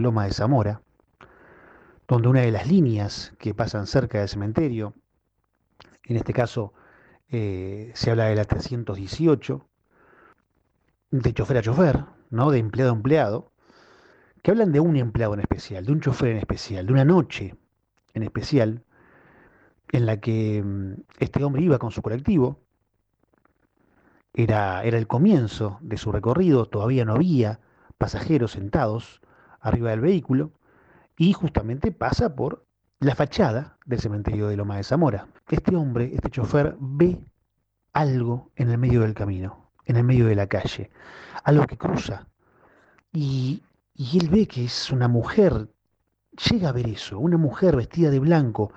Loma de Zamora, donde una de las líneas que pasan cerca del cementerio, en este caso eh, se habla de la 318, de chofer a chofer, ¿no? de empleado a empleado, que hablan de un empleado en especial, de un chofer en especial, de una noche en especial, en la que mm, este hombre iba con su colectivo, era, era el comienzo de su recorrido, todavía no había pasajeros sentados arriba del vehículo, y justamente pasa por la fachada del cementerio de Loma de Zamora. Este hombre, este chofer, ve algo en el medio del camino, en el medio de la calle, algo que cruza. Y, y él ve que es una mujer, llega a ver eso, una mujer vestida de blanco,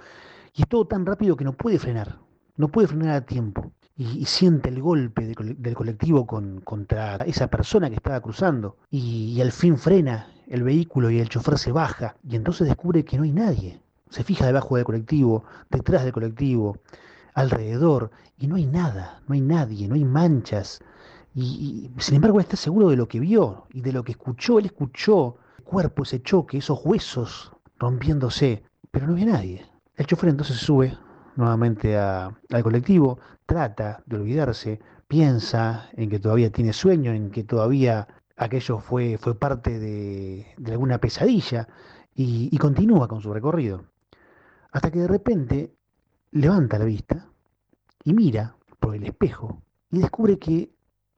y es todo tan rápido que no puede frenar, no puede frenar a tiempo. Y, siente el golpe del colectivo contra esa persona que estaba cruzando. y al fin frena el vehículo y el chofer se baja. Y entonces descubre que no hay nadie. Se fija debajo del colectivo, detrás del colectivo, alrededor, y no hay nada, no hay nadie, no hay manchas, y, sin embargo está seguro de lo que vio y de lo que escuchó. Él escuchó el cuerpo, ese choque, esos huesos rompiéndose, pero no había nadie. El chofer entonces sube nuevamente al colectivo, trata de olvidarse, piensa en que todavía tiene sueño, en que todavía aquello fue, fue parte de, alguna pesadilla y, continúa con su recorrido. Hasta que de repente levanta la vista y mira por el espejo y descubre que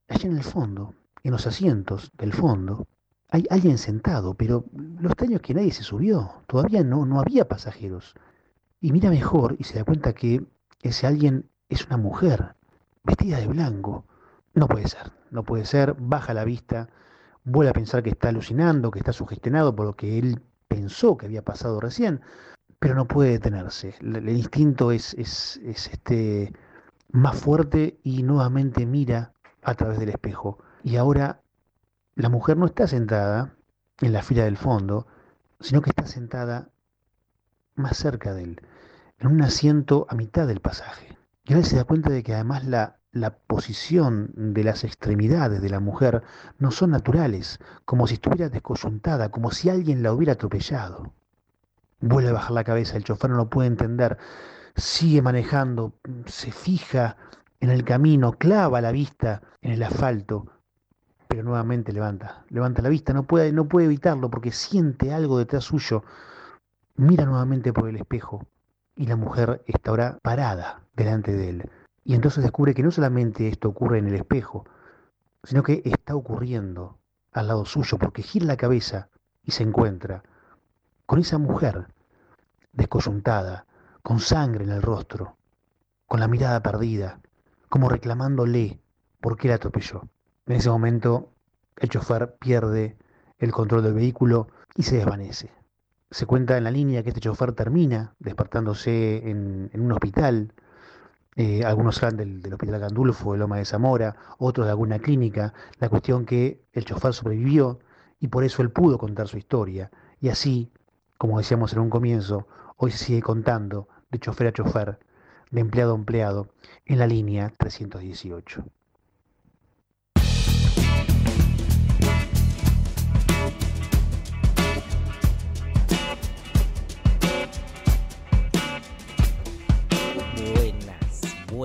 allá en el fondo, en los asientos del fondo, hay alguien sentado, pero lo extraño es que nadie se subió, todavía no, no había pasajeros. Y mira mejor y se da cuenta que ese alguien es una mujer, vestida de blanco. No puede ser, no puede ser, baja la vista, vuelve a pensar que está alucinando, que está sugestionado por lo que él pensó que había pasado recién, pero no puede detenerse. El, instinto es, es, es este, más fuerte y nuevamente mira a través del espejo. Y ahora la mujer no está sentada en la fila del fondo, sino que está sentada más cerca de él, en un asiento a mitad del pasaje. Y ahora se da cuenta de que además la, la posición de las extremidades de la mujer no son naturales, como si estuviera descoyuntada, como si alguien la hubiera atropellado. Vuelve a bajar la cabeza, el chofer no lo puede entender, sigue manejando, se fija en el camino, clava la vista en el asfalto, pero nuevamente levanta, levanta la vista, no puede, no puede evitarlo porque siente algo detrás suyo, mira nuevamente por el espejo y la mujer está ahora parada delante de él. Y entonces descubre que no solamente esto ocurre en el espejo, sino que está ocurriendo al lado suyo, porque gira la cabeza y se encuentra con esa mujer descoyuntada, con sangre en el rostro, con la mirada perdida, como reclamándole por qué la atropelló. En ese momento, el chofer pierde el control del vehículo y se desvanece. Se cuenta en la línea que este chofer termina despertándose en, un hospital. Eh, algunos hablan del, hospital Gandulfo, de Loma de Zamora, otros de alguna clínica. La cuestión que el chofer sobrevivió y por eso él pudo contar su historia. Y así, como decíamos en un comienzo, hoy se sigue contando de chofer a chofer, de empleado a empleado, en la línea 318.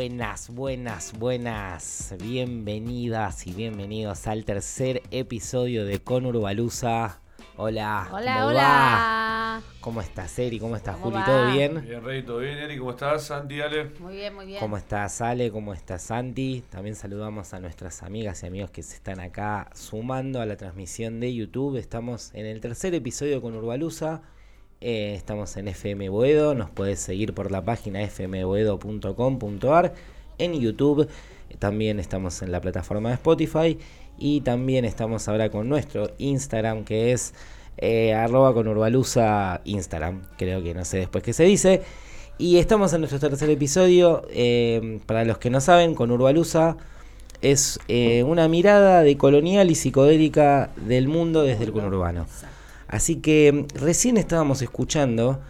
Buenas, buenas, buenas. Bienvenidas y bienvenidos al tercer episodio de Conur Baluza. Hola. Hola, hola. ¿Cómo estás, Eri? ¿Cómo estás, Juli? ¿Todo bien? Bien, Rey, todo bien, Eri. ¿Cómo estás, Santi, Ale? Muy bien, muy bien. ¿Cómo estás, Ale? ¿Cómo estás, Santi? También saludamos a nuestras amigas y amigos que se están acá sumando a la transmisión de YouTube. Estamos en el tercer episodio con Urbalusa. Eh, estamos en FM Boedo. Nos puedes seguir por la página fmboedo.com.ar. En YouTube. También estamos en la plataforma de Spotify y también estamos ahora con nuestro Instagram que es eh, arroba con Instagram, creo que no sé después qué se dice. Y estamos en nuestro tercer episodio. Eh, para los que no saben, con Urbalusa es eh, una mirada de colonial y psicodélica del mundo desde el conurbano. Así que recién estábamos escuchando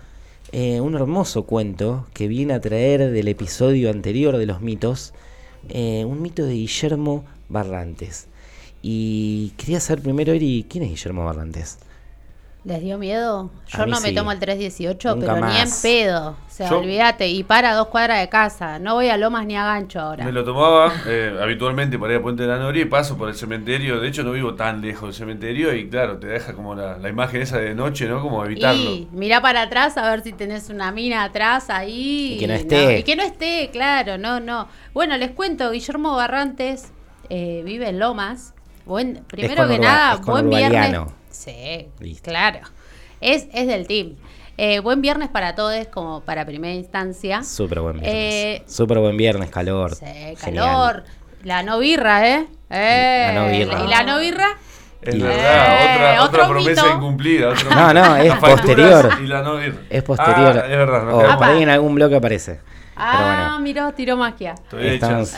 un hermoso cuento que viene a traer del episodio anterior de los mitos, un mito de Guillermo Barrantes. Y quería saber primero, Eri, ¿quién es Guillermo Barrantes? ¿Les dio miedo? Yo no me tomo el 318, Nunca pero ni en pedo. O sea, Yo- olvídate. Y para dos cuadras de casa. No voy a Lomas ni a Gancho ahora. Me lo tomaba eh, habitualmente para ir a Puente de la Noria y paso por el cementerio. De hecho, no vivo tan lejos del cementerio y claro, te deja como la, la imagen esa de noche, ¿no? Como evitarlo. Y mirá para atrás a ver si tenés una mina atrás ahí. Y que no esté. y que no esté, claro, no, no. Bueno, les cuento, Guillermo Barrantes eh, vive en Lomas. Buen, primero que nada, es buen viernes. Sí, Listo. claro. Es, es del team. Eh, buen viernes para todos, como para primera instancia. Súper buen viernes. Eh, Súper buen viernes, calor. Sí, Genial. calor. La no birra, ¿eh? Eh, La no birra. ¿Y la no birra? Es Y- verdad, Eh, otra, promesa mito. incumplida. otra- No, no, es posterior. Y la no ir. Es posterior. Ah, es verdad, no o por ahí en algún bloque aparece. Ah, bueno. miró, tiró magia. Estamos,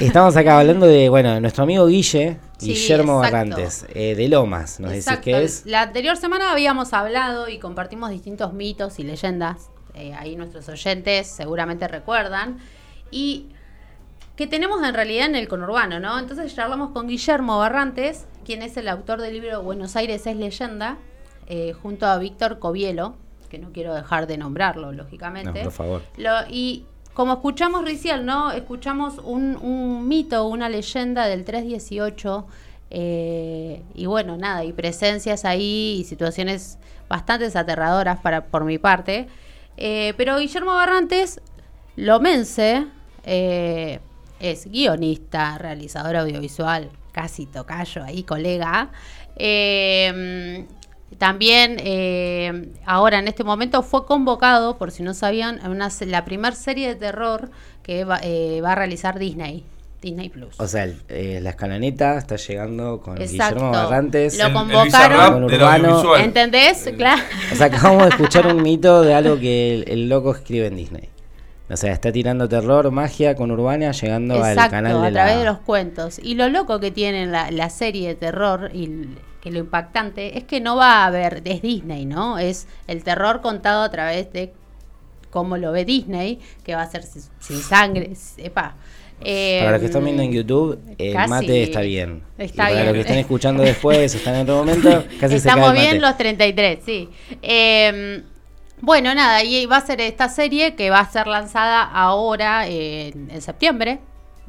estamos acá hablando de, bueno, nuestro amigo Guille, Sí, Guillermo exacto. Barrantes, eh, de Lomas, nos decís Exacto. que es. La anterior semana habíamos hablado y compartimos distintos mitos y leyendas. eh, ahí nuestros oyentes seguramente recuerdan. Y que tenemos en realidad en el conurbano, ¿no? Entonces charlamos con Guillermo Barrantes, quien es el autor del libro Buenos Aires es leyenda, eh, junto a Víctor Covielo, que no quiero dejar de nombrarlo, No, lógicamente. por favor. Lo- y como escuchamos recién, ¿no? Escuchamos un, un mito, una leyenda del 318. eh, y bueno, nada, y presencias ahí y situaciones bastante aterradoras para, por mi parte. Eh, pero Guillermo Barrantes, lomense, eh, es guionista, realizador audiovisual, casi tocayo ahí, colega. Eh, también eh, ahora en este momento fue convocado, por si no sabían, a una, la primera serie de terror que va, eh, va a realizar Disney, Disney Plus. O sea, el- eh, la escalaneta está llegando con Exacto. Guillermo Barrantes. Lo El- el convocaron. Del Urbano. ¿Entendés? El- Claro. O sea, acabamos de escuchar un mito de algo que el, el loco escribe en Disney. O sea, está tirando terror, magia con Urbana, llegando al canal de a través la... de los cuentos. Y lo loco que tiene la, la serie de terror y que lo impactante es que no va a haber, es Disney, ¿no? Es el terror contado a través de cómo lo ve Disney, que va a ser sin, sin sangre, sepa. Eh, Para los que están viendo en YouTube, el casi mate está bien. está y para bien. los que están escuchando después, están en otro momento, casi se cae Estamos el mate. bien los 33, sí. Eh, bueno, nada, y va a ser esta serie que va a ser lanzada ahora eh, en, en septiembre,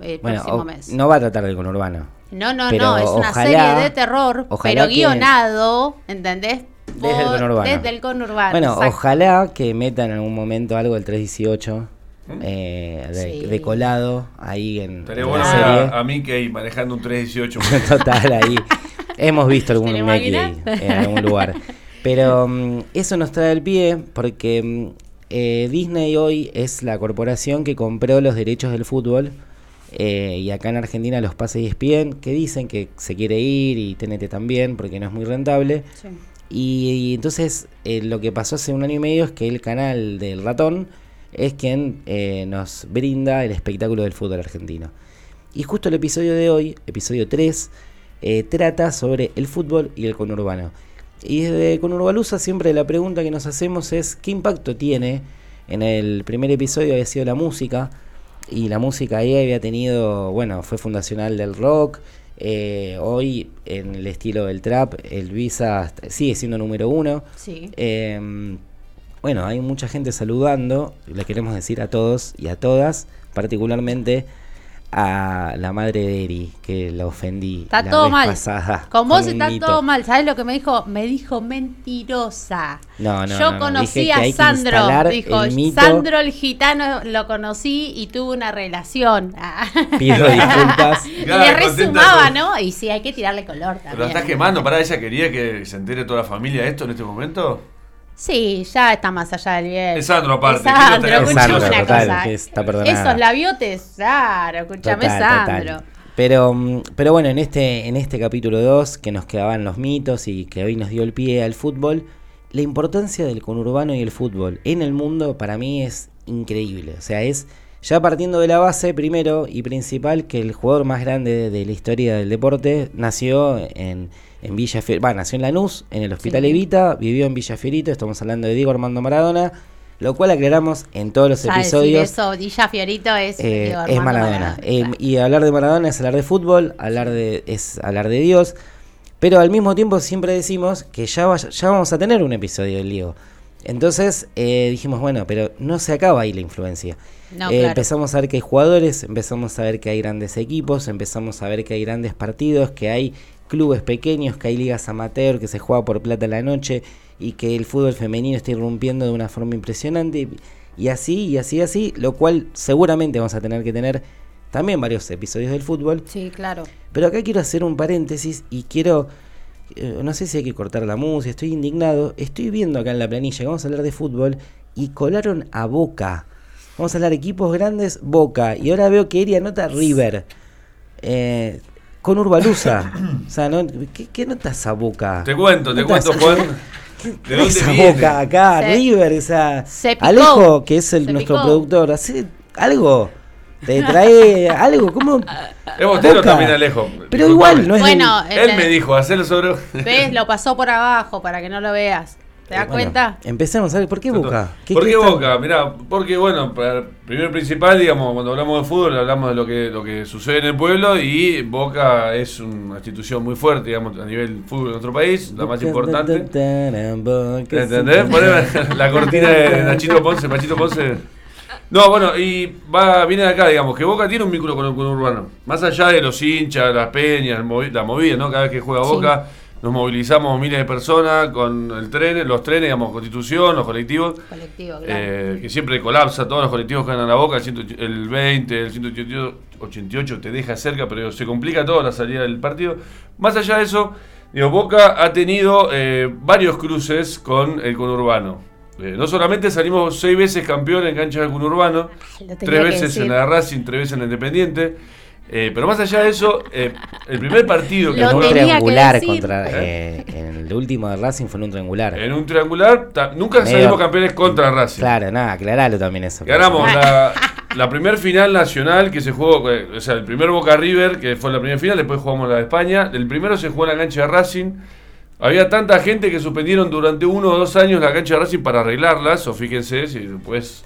el Bueno, próximo o- mes. no va a tratar del conurbano. No, no, Pero no, es una ojalá- serie de terror, pero que- guionado, ¿entendés? Desde el conurbano. Desde el conurbano. Bueno, exacto. ojalá que metan en algún momento algo del 318 ¿Mm? eh, de, Sí. de colado ahí en, Estaría en bueno la serie. a, a Mickey manejando un 318. Total, ahí. Hemos visto algún ¿Te lo Mickey en algún lugar. Pero mm, eso nos trae el pie porque mm, eh, Disney hoy es la corporación que compró los derechos del fútbol. eh, y acá en Argentina los pasa ESPN, que dicen que se quiere ir y TNT también porque no es muy rentable. Sí. Y, y entonces eh, lo que pasó hace un año y medio es que el canal del ratón es quien eh, nos brinda el espectáculo del fútbol argentino. Y justo el episodio de hoy, episodio 3, eh, trata sobre el fútbol y el conurbano. Y desde Conurbalusa siempre la pregunta que nos hacemos es ¿qué impacto tiene? En el primer episodio había sido la música, y la música ahí había tenido, bueno, fue fundacional del rock. eh, hoy en el estilo del trap, el Visa sigue siendo número uno. Sí. Eh, bueno, hay mucha gente saludando. Le queremos decir a todos y a todas, particularmente a la madre de Eri, que la ofendí. Está la todo vez mal. pasada Con vos un está mito. todo mal. ¿Sabes lo que me dijo? Me dijo mentirosa. No, no, Yo no, no. conocí a Sandro. Dijo, el mito. Sandro el gitano lo conocí y tuve una relación. Pido disculpas. y le resumaba. ¿no? Y sí, hay que tirarle color también. ¿Pero la estás quemando? ¿Para ella quería que se entere toda la familia de esto en este momento? Sí, ya está más allá del bien. Es Sandro aparte, Es Sandro, escuchame una total, cosa. que está perdonada. Esos labiotes, claro, escúchame, Total, Sandro. total. Pero, mm, pero bueno, en este, en este capítulo 2, que nos quedaban los mitos y que hoy nos dio el pie al fútbol, la importancia del conurbano y el fútbol en el mundo para mí es increíble. O sea, es ya partiendo de la base, primero y principal, que el jugador más grande de, la historia del deporte nació en, en Villa Fier- va, nació en Lanús, en el Hospital Sí. Evita, vivió en Villa Fierito, estamos hablando de Diego Armando Maradona, lo cual aclaramos en todos los decir episodios. eso, Dilla Fiorito es, Eh, es Maradona. Eh, y hablar de Maradona es hablar de fútbol, hablar de, es hablar de Dios. Pero al mismo tiempo siempre decimos que ya, vaya- ya vamos a tener un episodio del Diego. Entonces eh, dijimos, bueno, pero no se acaba ahí la influencia. No, Eh, claro. Empezamos a ver que hay jugadores, empezamos a ver que hay grandes equipos, empezamos a ver que hay grandes partidos, que hay clubes pequeños, que hay ligas amateur, que se juega por plata a la noche y que el fútbol femenino está irrumpiendo de una forma impresionante. Y, y así, y así, así, lo cual seguramente vamos a tener que tener también varios episodios del fútbol. Sí, claro. Pero acá quiero hacer un paréntesis y quiero, eh, no sé si hay que cortar la música, estoy indignado, estoy viendo acá en la planilla que vamos a hablar de fútbol y colaron a Boca. Vamos a hablar equipos grandes, Boca. Y ahora veo que Eri anota River. Eh, con Urbaluza. o sea, ¿no? ¿qué, qué notas a Boca? Te cuento, te cuento, Juan. ¿De ¿Qué dónde esa viene? Boca acá? Se- River, o sea, se picó. Alejo, que es el, Se nuestro picó. productor, hace algo. Te trae algo, ¿cómo? Es bostero también Alejo. Pero igual, no es Bueno, Él me dijo, hacerlo sobre. ¿Ves? Lo pasó por abajo para que no lo veas. ¿Te das Eh, Bueno, cuenta? Empecemos a ver, ¿por qué Boca? ¿Por qué Boca? Mirá, porque bueno, para- primero y principal, digamos, cuando hablamos de fútbol, hablamos de lo que, lo que sucede en el pueblo y Boca es una institución muy fuerte, digamos, a nivel fútbol en nuestro país, la más importante. ¿Entendés? Poneme la cortina de Nachito Ponce, Machito Ponce. No, bueno, y va, viene de acá, digamos, que Boca tiene un vínculo con el urbano. Más allá de los hinchas, las peñas, movi- la movida, ¿no? Cada vez que juega Sí. Boca, nos movilizamos miles de personas con el tren, los trenes, digamos, Constitución, los colectivos. Colectivo, claro. Eh, que siempre colapsa, todos los colectivos que ganan a Boca, el, 108 el 20, el 188 te deja cerca, pero se complica todo la salida del partido. Más allá de eso, digo, Boca ha tenido eh, varios cruces con el conurbano. Eh, no solamente salimos seis veces campeón en cancha conurbano, Lo tenía tres veces en la de Racing, tres veces en la Independiente. eh, pero más allá de eso, eh, el primer partido que En un triangular contra. eh, en el último de Racing fue en un triangular. en un triangular, ta- nunca Medio- salimos campeones contra Racing. Claro, nada, aclaralo también eso. Ganamos la, la primer final nacional que se jugó, eh, o sea, el primer Boca River, que fue la primera final, después jugamos la de España. El primero se jugó en la cancha de Racing. Había tanta gente que suspendieron durante uno o dos años la cancha de Racing para arreglarlas, o fíjense, si después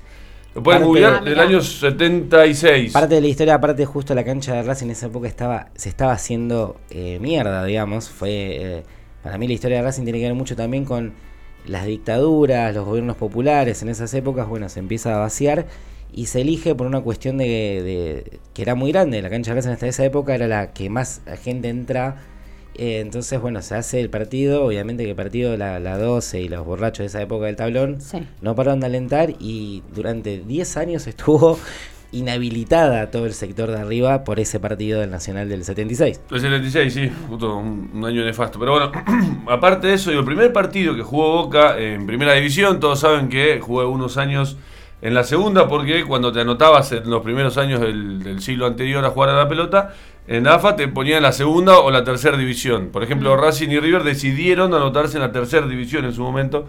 lo pueden googlear, del año 76. Parte de la historia, aparte justo la cancha de Racing en esa época estaba, se estaba haciendo eh, mierda, digamos. Fue eh, para mí la historia de Racing tiene que ver mucho también con las dictaduras, los gobiernos populares. En esas épocas, bueno, se empieza a vaciar y se elige por una cuestión de, de- que era muy grande. La cancha de Racing hasta esa época era la que más gente entra. Eh, entonces, bueno, se hace el partido. Obviamente que el partido, la, la 12 y los borrachos de esa época del tablón, Sí. no pararon de alentar y durante 10 años estuvo inhabilitada todo el sector de arriba por ese partido del Nacional del 76. El 76, sí, justo un, un año nefasto. Pero bueno, aparte de eso, digo, el primer partido que jugó Boca en primera división, todos saben que jugué unos años en la segunda, porque cuando te anotabas en los primeros años del, del siglo anterior a jugar a la pelota, en AFA te ponían en la segunda o la tercera división. Por ejemplo, Racing y River decidieron anotarse en la tercera división en su momento.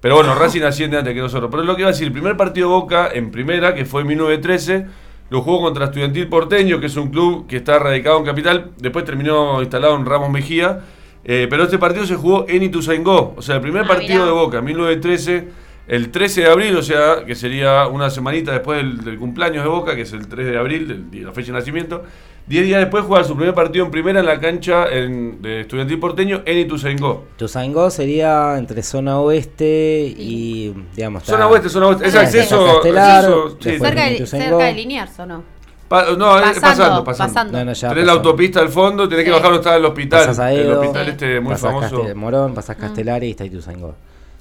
Pero bueno, Racing asciende antes que nosotros. Pero es lo que iba a decir, el primer partido de Boca en primera, que fue en 1913, lo jugó contra Estudiantil Porteño, que es un club que está radicado en Capital. Después terminó instalado en Ramos Mejía. Eh, pero este partido se jugó en Ituzaingó. O sea, el primer Ah, partido mirá. de Boca, en 1913, el 13 de abril, o sea, que sería una semanita después del, del cumpleaños de Boca, que es el 3 de abril, del- de la fecha de nacimiento. Diez días después juega su primer partido en primera en la cancha en- de Estudiantil Porteño en Ituzaingó. Tuzangó sería entre zona oeste y, digamos... Zona está- oeste, zona oeste. Es acceso. Cerca, de, Ituzaingó. cerca de Liniers, ¿o no? Pa- no, es Pasando, pasando, pasando. pasando. No, no, ya Tenés la autopista al fondo, tenés que bajar donde está el hospital. Pasás a el Edo, hospital Sí. este muy pasás famoso. Castel- Morón, pasás Mm. Castelar y está Ituzaingó.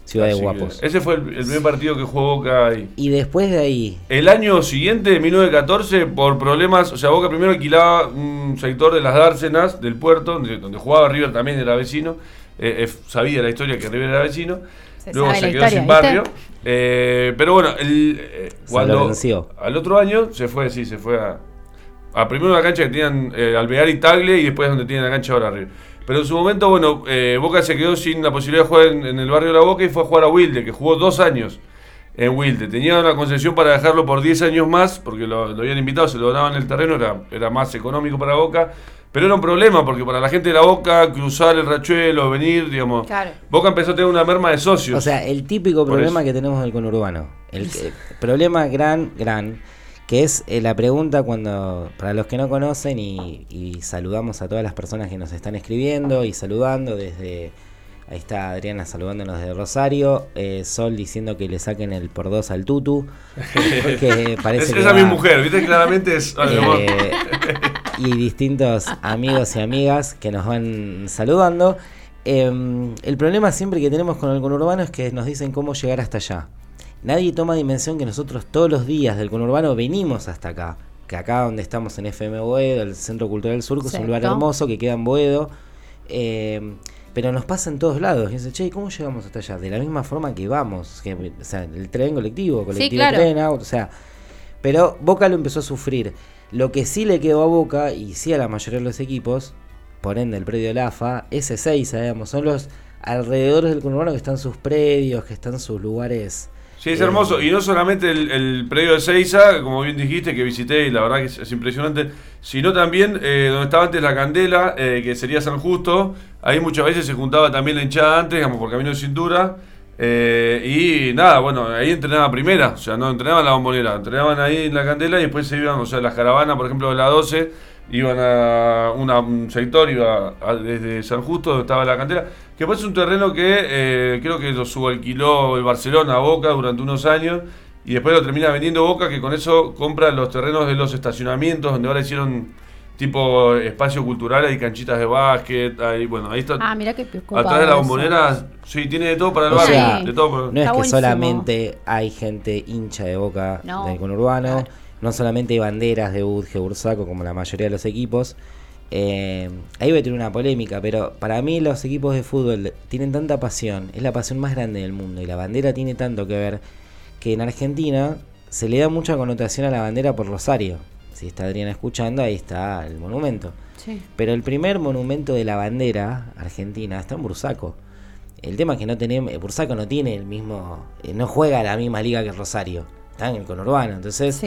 Ciudad de Así Guapos. Ese fue el, el primer partido que jugó Boca ahí. Y después de ahí, El año siguiente, en 1914, por problemas, o sea, Boca primero alquilaba un sector de las dársenas del puerto, donde, donde jugaba River también era vecino, eh, eh, sabía la historia que River era vecino, Se luego se quedó historia, sin barrio, eh, pero bueno, el, eh, Se cuando al otro año se fue, sí, se fue a, a primero una cancha que tenían eh, Alvear y Tagle y después donde tienen la cancha ahora River. Pero en su momento, bueno, eh, Boca se quedó sin la posibilidad de jugar en, en el barrio de la Boca y fue a jugar a Wilde, que jugó dos años en Wilde. Tenía una concesión para dejarlo por 10 años más, porque lo, lo habían invitado, se lo donaban el terreno, era, era más económico para Boca. Pero era un problema, porque para la gente de la Boca, cruzar el rachuelo, venir, digamos. Claro. Boca empezó a tener una merma de socios. o sea, el típico problema eso. que tenemos del conurbano. El, que- problema gran, gran, que es eh, la pregunta cuando, para los que no conocen, y, y saludamos a todas las personas que nos están escribiendo y saludando desde Ahí está Adriana saludándonos desde Rosario. Eh, Sol diciendo que le saquen el por dos al Tutu. Porque parece es, que esa mi mujer, viste, claramente es. Eh, y distintos amigos y amigas que nos van saludando. Em, el problema siempre que tenemos con el conurbano es que nos dicen cómo llegar hasta allá. Nadie toma dimensión que nosotros todos los días del conurbano venimos hasta acá. Que acá donde estamos en FM Boedo, el Centro Cultural Sur, que es un lugar hermoso que queda en Boedo. Eh, pero nos pasa en todos lados. Y dice, che, ¿cómo llegamos hasta allá? De la misma forma que vamos. Que, o sea, el tren colectivo, colectivo tren, auto, o sea. Pero Boca lo empezó a sufrir. Lo que sí le quedó a Boca, y sí a la mayoría de los equipos, por ende el predio de la AFA, ese 6, sabemos, son los alrededores del conurbano que están sus predios, que están sus lugares Sí, es hermoso. Y no solamente el, predio de Seiza, como bien dijiste, que visité y la verdad que es, impresionante, sino también eh, donde estaba antes la Candela, eh, que sería San Justo. Ahí muchas veces se juntaba también la hinchada antes, digamos, por camino de cintura. Eh, y nada, bueno, ahí entrenaba primera, o sea, no entrenaban la bombonera, entrenaban ahí en la Candela y después se iban, o sea, las caravanas, por ejemplo, de la 12 iban a un sector, iba desde San Justo, donde estaba la cantera, que fue un terreno que eh, creo que lo subalquiló el Barcelona a Boca durante unos años y después lo termina vendiendo Boca, que con eso compra los terrenos de los estacionamientos, donde ahora hicieron tipo espacio cultural, hay canchitas de básquet, ahí, bueno, ahí está. Ah, mira que Atrás de la bombonera, sí, tiene de todo para el barrio. todo No es que solamente hay gente hincha de Boca del conurbano. No solamente hay banderas de Udge, Bursaco, como la mayoría de los equipos. Eh, ahí voy a tener una polémica, pero para mí los equipos de fútbol tienen tanta pasión, es la pasión más grande del mundo y la bandera tiene tanto que ver que en Argentina se le da mucha connotación a la bandera por Rosario. Si está Adriana escuchando, ahí está el monumento. Pero el primer monumento de la bandera argentina está en Bursaco. El tema es que no tenemos, Bursaco no tiene el mismo, eh, no juega la misma liga que Rosario, está en el conurbano, entonces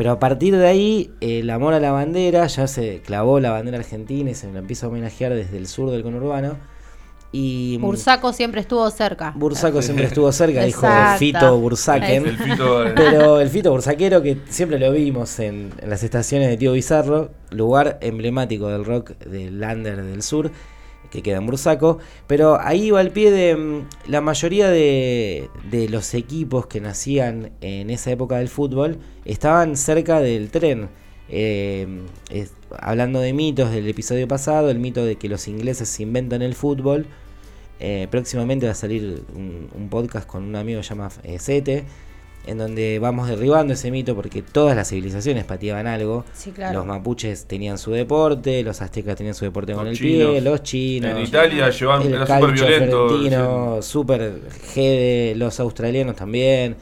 pero a partir de ahí, el amor a la bandera, ya se clavó la bandera argentina y se la empieza a homenajear desde el sur del conurbano. Y mm, Bursaco siempre estuvo cerca. Bursaco siempre estuvo cerca, dijo Fito Bursaken. pero el Fito Bursaquero que siempre lo vimos en, en, las estaciones de Tío Bizarro, lugar emblemático del rock del Lander del Sur que queda en pero ahí va al pie de mm, la mayoría de, los equipos que nacían en esa época del fútbol estaban cerca del tren. Eh, hablando de mitos del episodio pasado, el mito de que los ingleses se inventan el fútbol. Eh, próximamente va a salir un, podcast con un amigo llamado eh, Sete en donde vamos derribando ese mito porque todas las civilizaciones pateaban algo. Los mapuches tenían su deporte, los aztecas tenían su deporte con el pie, los chinos. En Italia llevaban, era súper violento. Súper gede, los australianos también.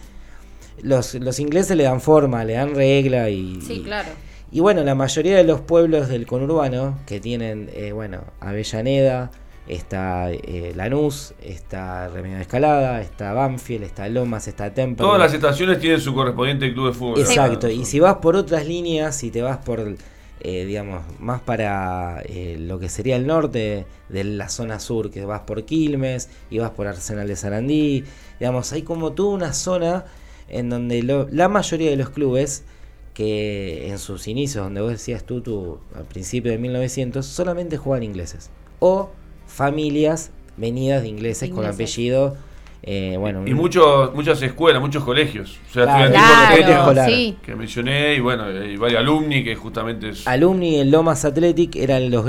Los, los ingleses le dan forma, le dan regla y. Sí, claro. Y, bueno, la mayoría de los pueblos del conurbano que tienen, eh, bueno, Avellaneda, está eh, Lanús, está Remedio de Escalada, está Banfield, está Lomas, está Temple. Todas las estaciones tienen su correspondiente club de fútbol. Exacto, y si vas por otras líneas, si te vas por, eh, digamos, más para eh, lo que sería el norte de la zona sur, que vas por Quilmes y vas por Arsenal de Sarandí, digamos, hay como toda una zona en donde la mayoría de los clubes que en sus inicios, donde vos decías tú, tú al principio de 1900, solamente juegan ingleses. O familias venidas de ingleses, con apellido. Eh, bueno, y muchos, muchas escuelas, muchos colegios. O sea, claro, que mencioné, y bueno, y varios alumni que justamente es. Alumni y el Lomas Athletic eran los,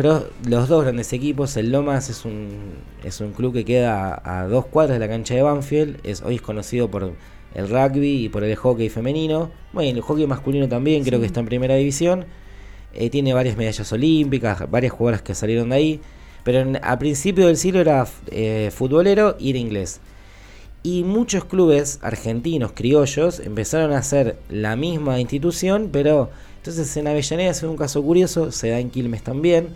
los dos grandes equipos. El Lomas es un, es un club que queda a, dos cuadras de la cancha de Banfield. Es, hoy es conocido por el rugby y por el hockey femenino. Bueno, el hockey masculino también, creo que está en primera división. Eh, tiene varias medallas olímpicas, varias jugadoras que salieron de ahí. Pero a principio del siglo era eh, futbolero y era inglés. Y muchos clubes argentinos, criollos, empezaron a hacer la misma institución, pero entonces en Avellaneda es un caso curioso, se da en Quilmes también.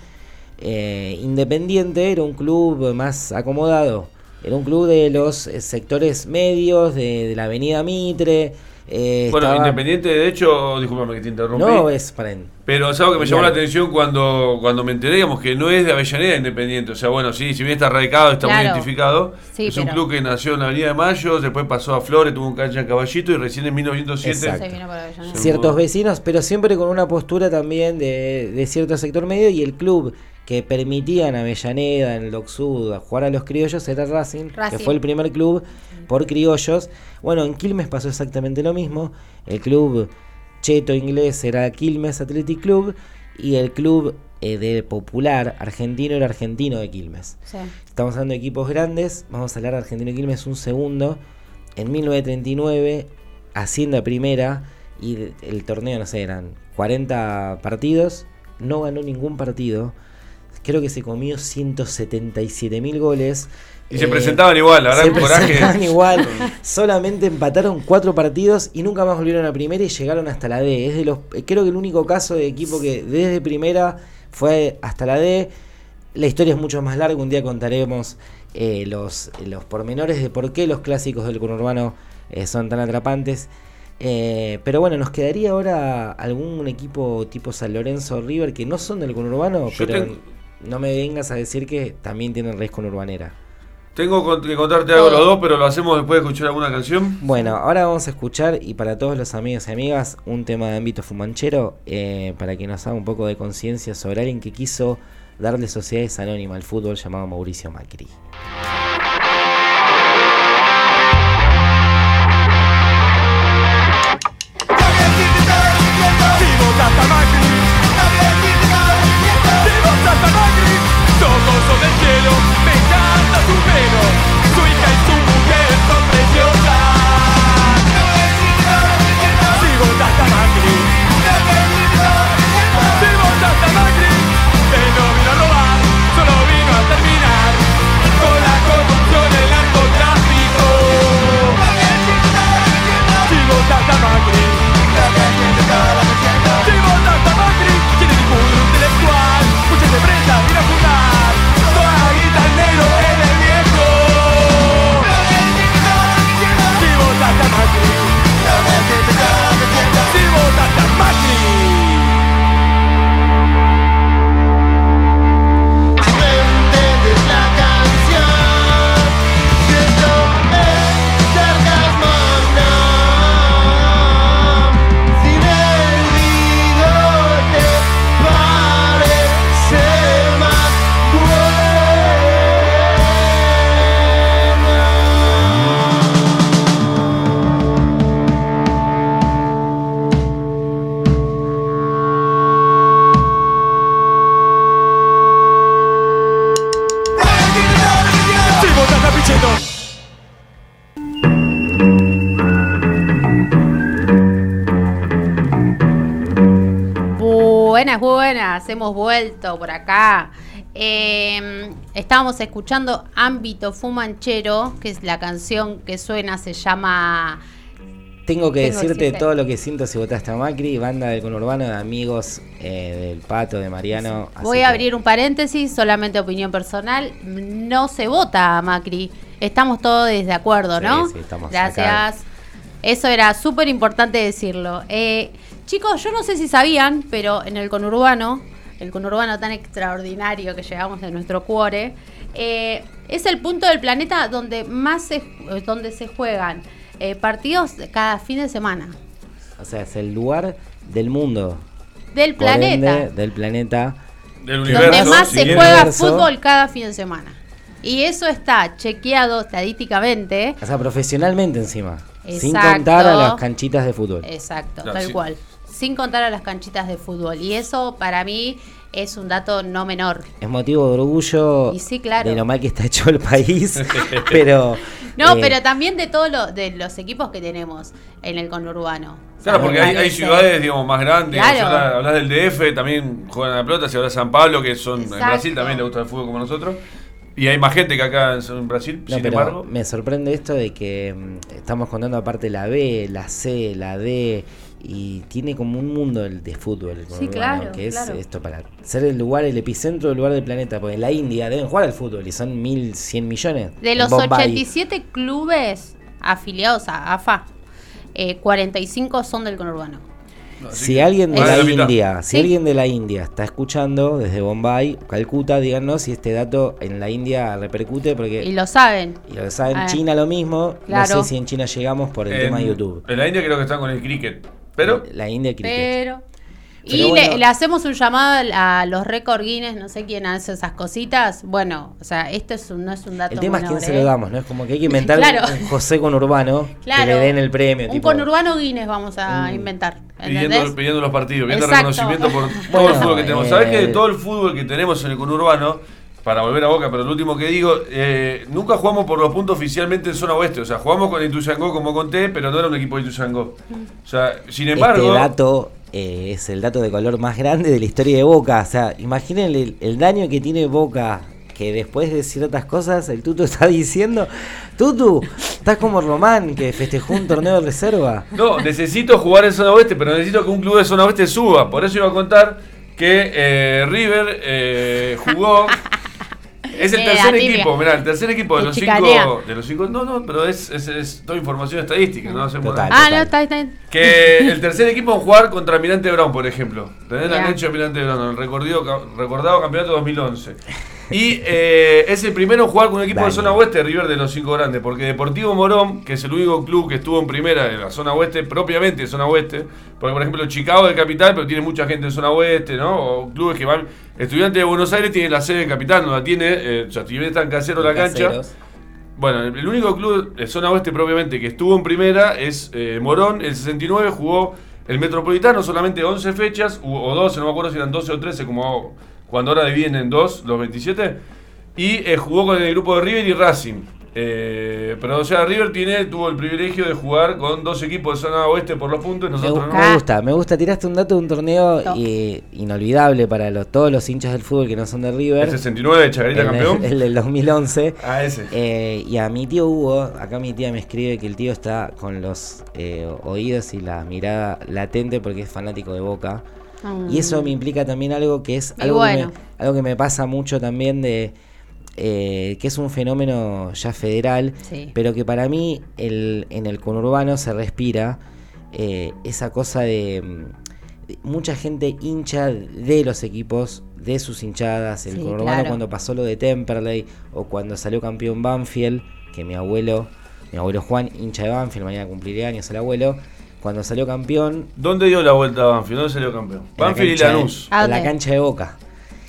Eh, Independiente era un club más acomodado, Era un club de los eh, sectores medios, de, de la avenida Mitre. Eh, Bueno, estaba- Independiente, de hecho, discúlpame que te interrumpí. No, es para... Pero es algo que me llamó la atención cuando, cuando me enteré, digamos, que no es de Avellaneda Independiente. O sea, bueno, sí, si bien está radicado, está muy identificado. Sí, es un club que nació en la Avenida de Mayo, después pasó a Flores, tuvo un cancha en Caballito y recién en 1907 Exacto. Se vino para Avellaneda. Sí. ciertos vecinos, pero siempre con una postura también de, de cierto sector medio y el club que permitía en Avellaneda, en el Sud, a jugar a los criollos era Racing, Racing. que fue el primer club por criollos. Bueno, en Quilmes pasó exactamente lo mismo. El club cheto inglés era Quilmes Athletic Club y el club eh, de popular argentino era Argentino de Quilmes. Sí. Estamos hablando de equipos grandes. Vamos a hablar de Argentino y Quilmes un segundo. En 1939 asciende a primera y de- el torneo, no sé, eran 40 partidos. No ganó ningún partido. Creo que se comió 177 mil goles. Y se Eh, presentaban igual, la verdad, se presentaban igual. Solamente empataron cuatro partidos y nunca más volvieron a primera y llegaron hasta la D. Es de los, creo que el único caso de equipo que desde primera fue hasta la D. La historia es mucho más larga. Un día contaremos eh, los, los pormenores de por qué los clásicos del conurbano eh, son tan atrapantes. Eh, pero bueno, nos quedaría ahora algún equipo tipo San Lorenzo River que no son del conurbano, Yo pero tengo- no me vengas a decir que también tienen raíz conurbanera. Tengo con- que contarte algo los dos, pero lo hacemos después de escuchar alguna canción. Bueno, ahora vamos a escuchar, y para todos los amigos y amigas, un tema de ámbito fumanchero, eh, para que nos haga un poco de conciencia sobre alguien que quiso darle sociedades anónimas al fútbol llamado Mauricio Macri. Hemos vuelto por acá. Eh, estábamos escuchando Ámbito Fumanchero, que es la canción que suena, se llama... Tengo que Tengo decirte todo lo que siento si votaste a Macri, banda del conurbano de amigos eh, del Pato, de Mariano. Voy que- a abrir un paréntesis, solamente opinión personal. No se vota a Macri. Estamos todos de acuerdo, Sí, ¿no? sí, estamos Gracias. acá. Eso era súper importante decirlo. Eh, chicos, yo no sé si sabían, pero en el conurbano, el conurbano tan extraordinario que llevamos de nuestro cuore, eh, es el punto del planeta donde más se, eh, donde se juegan eh, partidos cada fin de semana. O sea, es el lugar del mundo. Del por ende, planeta. del planeta. Del donde más si se juega universo. fútbol cada fin de semana. Y eso está chequeado estadísticamente. O sea, profesionalmente encima. Sin Exacto. contar a las canchitas de fútbol. Exacto, Claro, tal sí. cual. Sin contar a las canchitas de fútbol. Y eso para mí es un dato no menor. Es motivo de orgullo Y sí, claro. de lo mal que está hecho el país. pero. No, eh, pero también de todos lo- de los equipos que tenemos en el conurbano. Claro, porque hay, ciudades, digamos, más grandes. Claro. Hablas, hablas del DF, también juegan a la pelota. Si hablas de San Pablo, que son en. Brasil también le gusta el fútbol como nosotros. Y hay más gente que acá en, en Brasil, No, sin pero embargo. me sorprende esto de que mm, estamos contando aparte la B, la C, la D y tiene como un mundo el de fútbol Sí, claro, que es claro. esto para ser el lugar, el epicentro del lugar del planeta, porque en la India deben jugar al fútbol y son 1100 millones. De los Bombay. 87 clubes afiliados a AFA, eh, 45 son del conurbano. Así Si alguien de la. India, si Sí. alguien de la India está escuchando desde Bombay, Calcuta, díganos si este dato en la India repercute porque Y lo saben. y lo saben, Ah. China lo mismo, Claro. no sé si en China llegamos por el en, tema de YouTube. En la India creo que están con el cricket. Pero la India cricket. Pero. Pero Y bueno. le, le hacemos un llamado a los récord Guinness, no sé quién hace esas cositas. Bueno, o sea, esto es un- no es un dato El tema es quién se ¿eh? lo damos, ¿no? Es como que hay que inventar Claro. un José conurbano Claro. que le den el premio. Un tipo- conurbano Guinness vamos a Mm. inventar. pidiendo, pidiendo los partidos, pidiendo Exacto. reconocimiento por todo Bueno, el fútbol que tenemos. eh, ¿Sabes que de todo el fútbol que tenemos en el conurbano, para volver a Boca, pero lo último que digo, eh, nunca jugamos por los puntos oficialmente en zona oeste. O sea, jugamos con Ituzangó como conté, pero no era un equipo de Ituzangó. O sea, sin embargo... Este dato eh, es el dato de color más grande de la historia de Boca. O sea, imaginen el, el daño que tiene Boca. Que después de ciertas cosas el Tutu está diciendo, Tutu, estás como Román que festejó un torneo de reserva. No, necesito jugar en zona oeste, pero necesito que un club de zona oeste suba. Por eso iba a contar que eh, River jugó. Es el Eh, tercer tibia. equipo, mirá, el tercer equipo de los chicanea. cinco. De los cinco. No, no, pero es, es, es toda información estadística, no hacemos Total. Ah, no, está, está. Que el tercer equipo en jugar contra Almirante Brown, por ejemplo. Tenés la cancha de Almirante Brown, el recordado, recordado campeonato 2011. Y eh, es el primero en jugar con un equipo de zona oeste, River de los cinco grandes, porque Deportivo Morón, que es el único club que estuvo en primera de la zona oeste, propiamente de zona oeste, porque por ejemplo Chicago es capital, pero tiene mucha gente en zona oeste, ¿no? O clubes que van. Estudiantes de Buenos Aires tiene la sede en capital, no la tiene, eh, o sea, si bien está en casero la cancha. Bueno, el único club de zona oeste propiamente que estuvo en primera es eh, Morón. El 69 jugó el Metropolitano solamente 11 fechas, o 12, no me acuerdo si eran 12 o 13, como cuando ahora dividen en dos los 27. Y eh, jugó con el grupo de River y Racing. Eh, pero o sea, River tiene, tuvo el privilegio de jugar con dos equipos de zona oeste por los puntos y Me, nosotros gu- no. me gusta, me gusta. Tiraste un dato de un torneo No. eh, inolvidable para los- todos los hinchas del fútbol que no son de River. El 69, Chacarita el, campeón. el del 2011. ah, ese. Eh, y a mi tío Hugo, acá mi tía me escribe que el tío está con los eh, oídos y la mirada latente porque es fanático de Boca. Y eso me implica también algo que es algo, que me, algo que me pasa mucho también de eh, que es un fenómeno ya federal, Sí. pero que para mí el, en el conurbano se respira eh, esa cosa de, mm, de mucha gente hincha de los equipos, de sus hinchadas, el Sí, conurbano claro. cuando pasó lo de Temperley o cuando salió campeón Banfield, que mi abuelo, mi abuelo Juan, hincha de Banfield, mañana cumpliré años el abuelo, cuando salió campeón ¿Dónde dio la vuelta Banfield? ¿Dónde salió campeón? la Banfield y de- Lanús. ¿A en la cancha de Boca.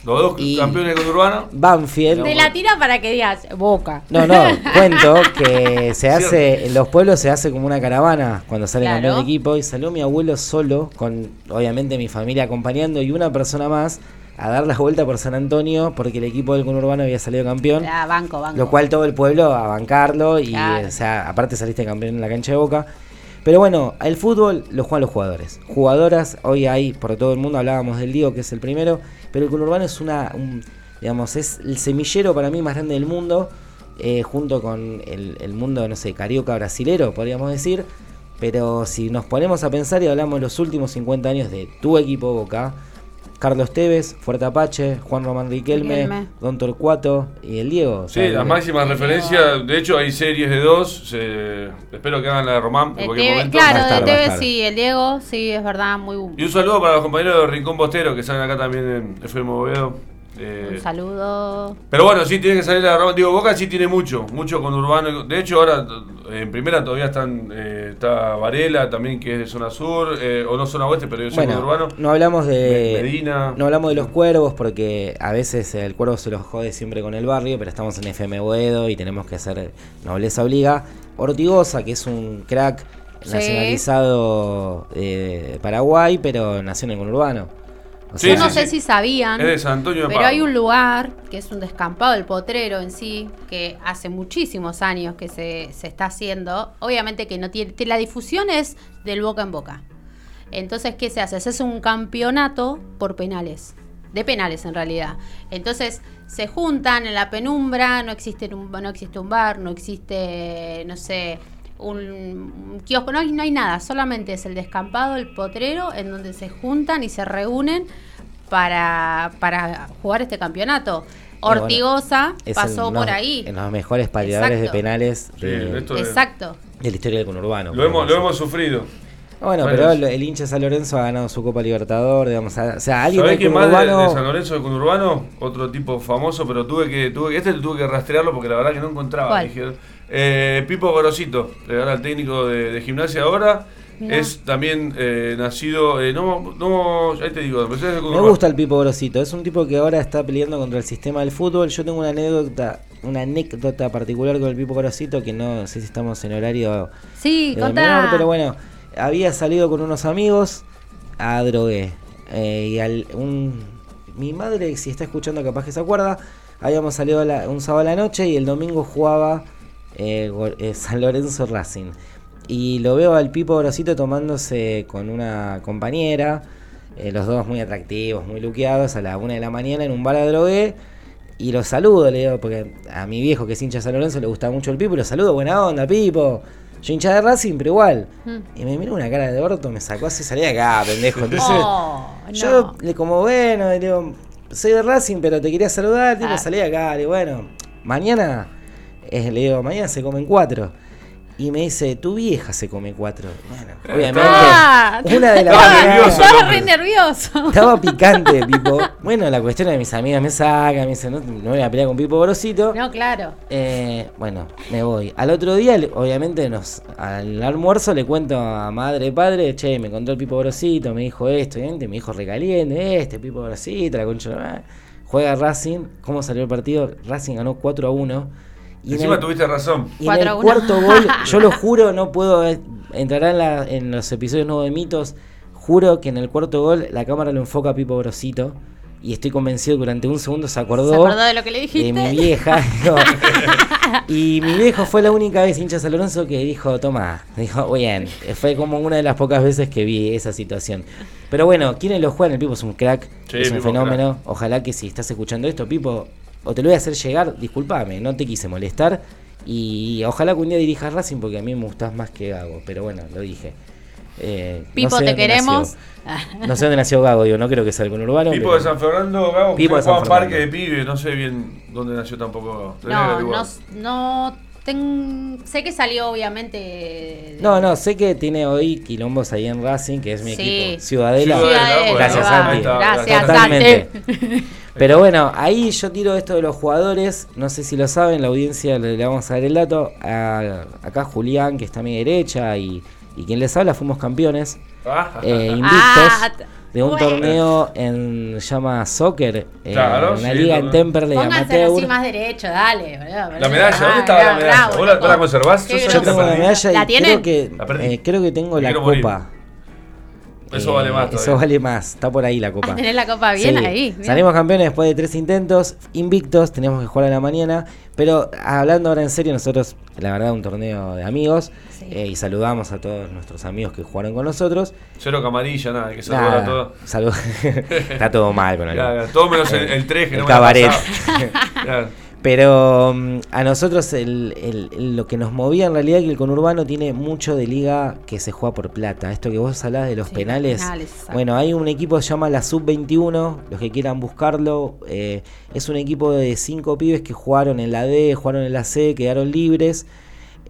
Los dos Y- campeones con Urbano. Banfield. Te la tira para que digas boca. No, no, cuento que se hace, en los pueblos se hace como una caravana cuando sale Claro. campeón de equipo y salió mi abuelo solo, con obviamente mi familia acompañando y una persona más a dar la vuelta por San Antonio porque el equipo del conurbano había salido campeón. Ah, banco, banco. Lo cual todo el pueblo a bancarlo y, Claro. o sea, aparte saliste campeón en la cancha de Boca. Pero bueno, el fútbol lo juegan los jugadores. Jugadoras, hoy hay por todo el mundo, hablábamos del Diego, que es el primero, pero el conurbano es una, un- digamos, es el semillero para mí más grande del mundo, eh, junto con el, el mundo, no sé, carioca brasilero, podríamos decir. Pero si nos ponemos a pensar y hablamos de los últimos 50 años de tu equipo Boca, Carlos Tevez, Fuerte Apache, Juan Román Riquelme, Riquelme. Don Torcuato y el Diego. Sí, las máximas referencias. De hecho, hay series de dos. se- espero que hagan la de Román en De cualquier Tevez- momento. Claro, estar, de estar. sí, el Diego, sí, es verdad, muy Y un saludo para los compañeros de Rincón Bostero que salen acá también en FM Bovedo. Eh, Un saludo. pero bueno, sí tiene que salir la. Digo, Boca sí tiene mucho, mucho con Urbano. De hecho, ahora eh, en primera todavía están eh, está Varela también, que es de zona sur, eh, o no zona oeste, pero yo soy con Bueno, Urbano. no hablamos de Me- Medina. no hablamos de los cuervos porque a veces el cuervo se los jode siempre con el barrio, pero estamos en FM Boedo y tenemos que hacer nobleza obliga. Ortigosa, que es un crack Sí. nacionalizado de Paraguay, pero nació en el conurbano. O Sí, Yo no sí, sé sí. si sabían, Es de San Antonio de pero hay un lugar que es un descampado, el potrero en sí, que hace muchísimos años que se, se está haciendo. Obviamente que no tiene. La difusión es del boca en boca. Entonces, ¿qué se hace? Se hace un campeonato por penales. de penales en realidad. Entonces se juntan en la penumbra, no existe un, no existe un bar, no existe, no sé, un, un kiosco, no hay, no hay nada, solamente es el descampado, el potrero, en donde se juntan y se reúnen para, para jugar este campeonato. Ortigosa pasó en por ahí. En los mejores pateadores de penales Sí, de, Exacto. de la historia del conurbano. Lo hemos, lo hemos sufrido. Bueno, Bueno, pero el, el hincha de San Lorenzo ha ganado su Copa Libertador, digamos, o sea, alguien ¿Sabés del quién más de, San Lorenzo de Conurbano? Otro tipo famoso, pero tuve que, tuve que- este lo tuve que rastrearlo porque la verdad que no encontraba. Eh, Pipo Gorosito, era el técnico de, de gimnasia ahora. Mirá. Es también eh, nacido, eh, no, no, ahí te digo, pero es de Me gusta el Pipo Grosito, es un tipo que ahora está peleando contra el sistema del fútbol. Yo tengo una anécdota, una anécdota particular con el Pipo Grosito que no sé si estamos en horario Sí, menor, pero bueno, había salido con unos amigos a drogué. Eh, y al, un, mi madre, si está escuchando, capaz que se acuerda, habíamos salido la- un sábado a la noche y el domingo jugaba eh, eh, San Lorenzo Racing. Y lo veo al Pipo Grosito tomándose con una compañera, eh, los dos muy atractivos, muy luqueados, a la una de la mañana en un bar de drogué. Y lo saludo, le digo, porque a mi viejo que es hincha de San Lorenzo le gusta mucho el Pipo, y lo saludo, buena onda, Pipo. Yo hincha de Racing, pero igual. Mm. Y me miró una cara de orto, me sacó así, salí de acá, pendejo. Entonces, Oh, yo, le como bueno, le digo, soy de Racing, pero te quería saludar, tipo, Ah. salí de acá, le digo, bueno, mañana, eh, le digo, mañana se comen cuatro. Y me dice, tu vieja se come cuatro. Bueno, obviamente, Ah, una de las Estaba maneras- nervioso. Estaba re nervioso. Estaba picante, Pipo. Bueno, la cuestión es que mis amigas me sacan, me dicen, no, no voy a pelear con Pipo Grosito. No, claro. Eh, bueno, me voy. Al otro día, obviamente, nos, al almuerzo le cuento a madre y padre, che, me contó el Pipo Grosito, me dijo esto, obviamente, me dijo recaliente, este Pipo Grosito, la concha de. Juega Racing, ¿cómo salió el partido? Racing ganó 4 a 1. Y en Encima el- tuviste razón. y en 4 el a 1. cuarto gol, yo lo juro, no puedo eh, entrar en, la- en los episodios nuevos de mitos. Juro que en el cuarto gol la cámara lo enfoca a Pipo Grosito. Y estoy convencido que durante un segundo se acordó, ¿Se acordó de lo que le dijiste? de mi vieja. y mi viejo fue la única vez hincha San Lorenzo que dijo, toma, dijo, bien. Fue como una de las pocas veces que vi esa situación. Pero bueno, quienes lo juegan, el Pipo es un crack, Sí, es un fenómeno. Ojalá que si estás escuchando esto, Pipo, o te lo voy a hacer llegar, discúlpame, no te quise molestar. Y ojalá que un día dirijas Racing porque a mí me gustás más que Gago. Pero bueno, lo dije. Eh, no Pipo, sé te queremos. nació. No sé dónde nació Gago, digo, no creo que sea el conurbano. Pipo pero- de San Fernando, Gabo, Pipo de San en Parque de Fernando. Pibe, no sé bien dónde nació tampoco No, no, no ten- sé que salió obviamente. de- No, no, sé que tiene hoy quilombos ahí en Racing, que es mi Sí. equipo. Ciudadela. Gracias. Santi. Gracias, Totalmente. Santi. Pero bueno, ahí yo tiro esto de los jugadores. No sé si lo saben, la audiencia le, le vamos a dar el dato. A- acá Julián, que está a mi derecha, y, y quien les habla, fuimos campeones Ah, eh, invictos Ah, de un bueno. torneo en llama Soccer, eh, Claro, una sí, liga en torneo. Temperley Pónganse así amateur. más derecho, dale. boludo. La medalla, ¿dónde Ah, estaba la bravo, medalla? bravo, ¿Vos la- la conservás? Yo Yo tengo la medalla ¿La y creo tienen? que, La eh, creo que tengo Me la quiero morir. Eso Eh, vale más Eso todavía. vale más, está por ahí la copa. Ah, tenés la copa bien Sí. ahí. bien. Salimos campeones después de tres intentos, invictos, teníamos que jugar a la mañana, pero hablando ahora en serio, nosotros, la verdad, un torneo de amigos, Sí. eh, y saludamos a todos nuestros amigos que jugaron con nosotros. Cero camarilla, nada, hay que saludar a todos. Está todo mal con ya, todo menos el, el 3 que el no me cabaret. Pero mm, a nosotros el- el- el- lo que nos movía en realidad es que el conurbano tiene mucho de liga que se juega por plata. Esto que vos hablás de los Sí, penales. bueno, hay un equipo que se llama la Sub-21, los que quieran buscarlo. eh, es un equipo de cinco pibes que jugaron en la D, jugaron en la C, quedaron libres.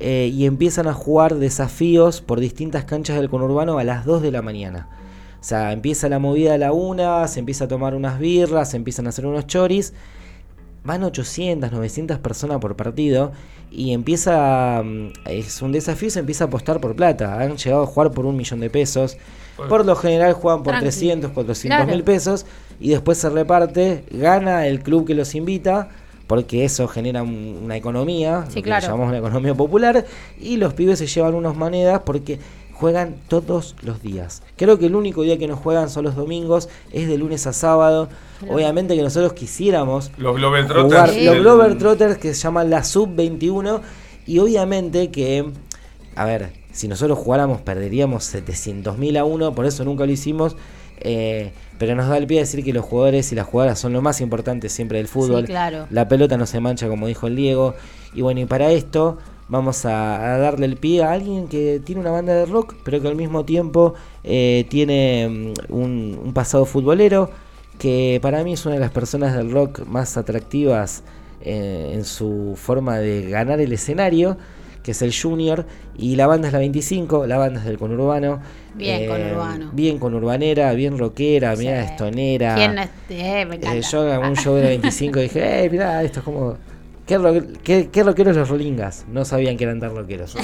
eh, y empiezan a jugar desafíos por distintas canchas del conurbano a las 2 de la mañana. O sea, empieza la movida a la 1, se empieza a tomar unas birras, se empiezan a hacer unos choris van 800, 900 personas por partido y empieza, mm, es un desafío, se empieza a apostar por plata. Han llegado a jugar por un millón de pesos. Por lo general juegan por Tranqui. 300, 400 Claro. mil pesos y después se reparte, gana el club que los invita. Porque eso genera un- una economía, Sí, lo que claro. llamamos una economía popular, y los pibes se llevan unas monedas porque juegan todos los días. Creo que el único día que no juegan son los domingos, es de lunes a sábado. Claro. Obviamente que nosotros quisiéramos Los Globetrotters. jugar Sí. los Glover Trotters que se llaman la Sub-21 y obviamente que, a ver, si nosotros jugáramos perderíamos 700.000 a uno, por eso nunca lo hicimos. Eh, pero nos da el pie a decir que los jugadores y las jugadoras son lo más importante siempre del fútbol. Sí, claro. La pelota no se mancha, como dijo el Diego. Y bueno, y para esto vamos a, a darle el pie a alguien que tiene una banda de rock, pero que al mismo tiempo eh, tiene mm, un, un pasado futbolero, que para mí es una de las personas del rock más atractivas eh, en su forma de ganar el escenario, que es el Junior, y la banda es la 25, la banda es del conurbano. Bien conurbano. Bien conurbanera, bien rockera, Sí. mira estonera. ¿Quién no es- eh, me Eh, encanta. yo en un show de la 25 dije, eh, mirá, esto es como... ¿Qué, rock- qué, qué rockeros los Rolingas? No sabían que eran tan rockeros.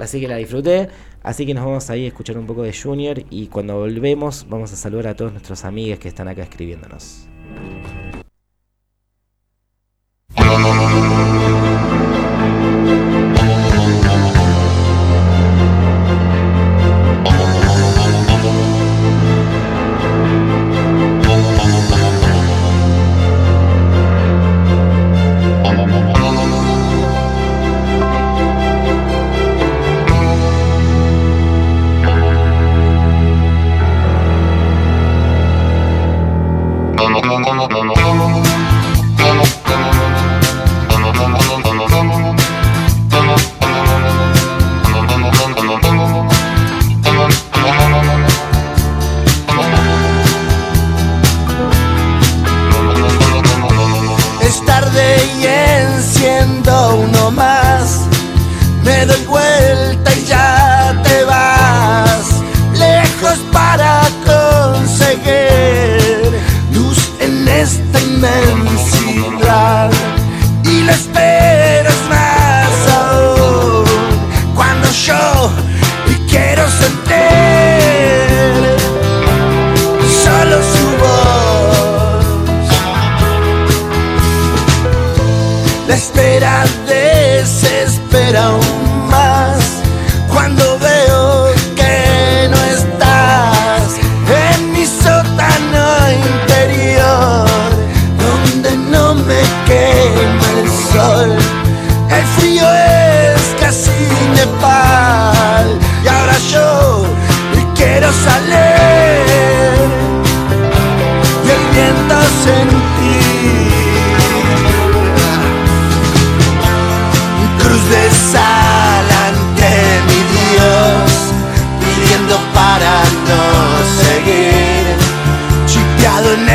Así que la disfruté. Así que nos vamos a ir a escuchar un poco de Junior. Y cuando volvemos, vamos a saludar a todos nuestros amigos que están acá escribiéndonos.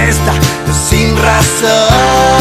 Chipeado en esta sin razón.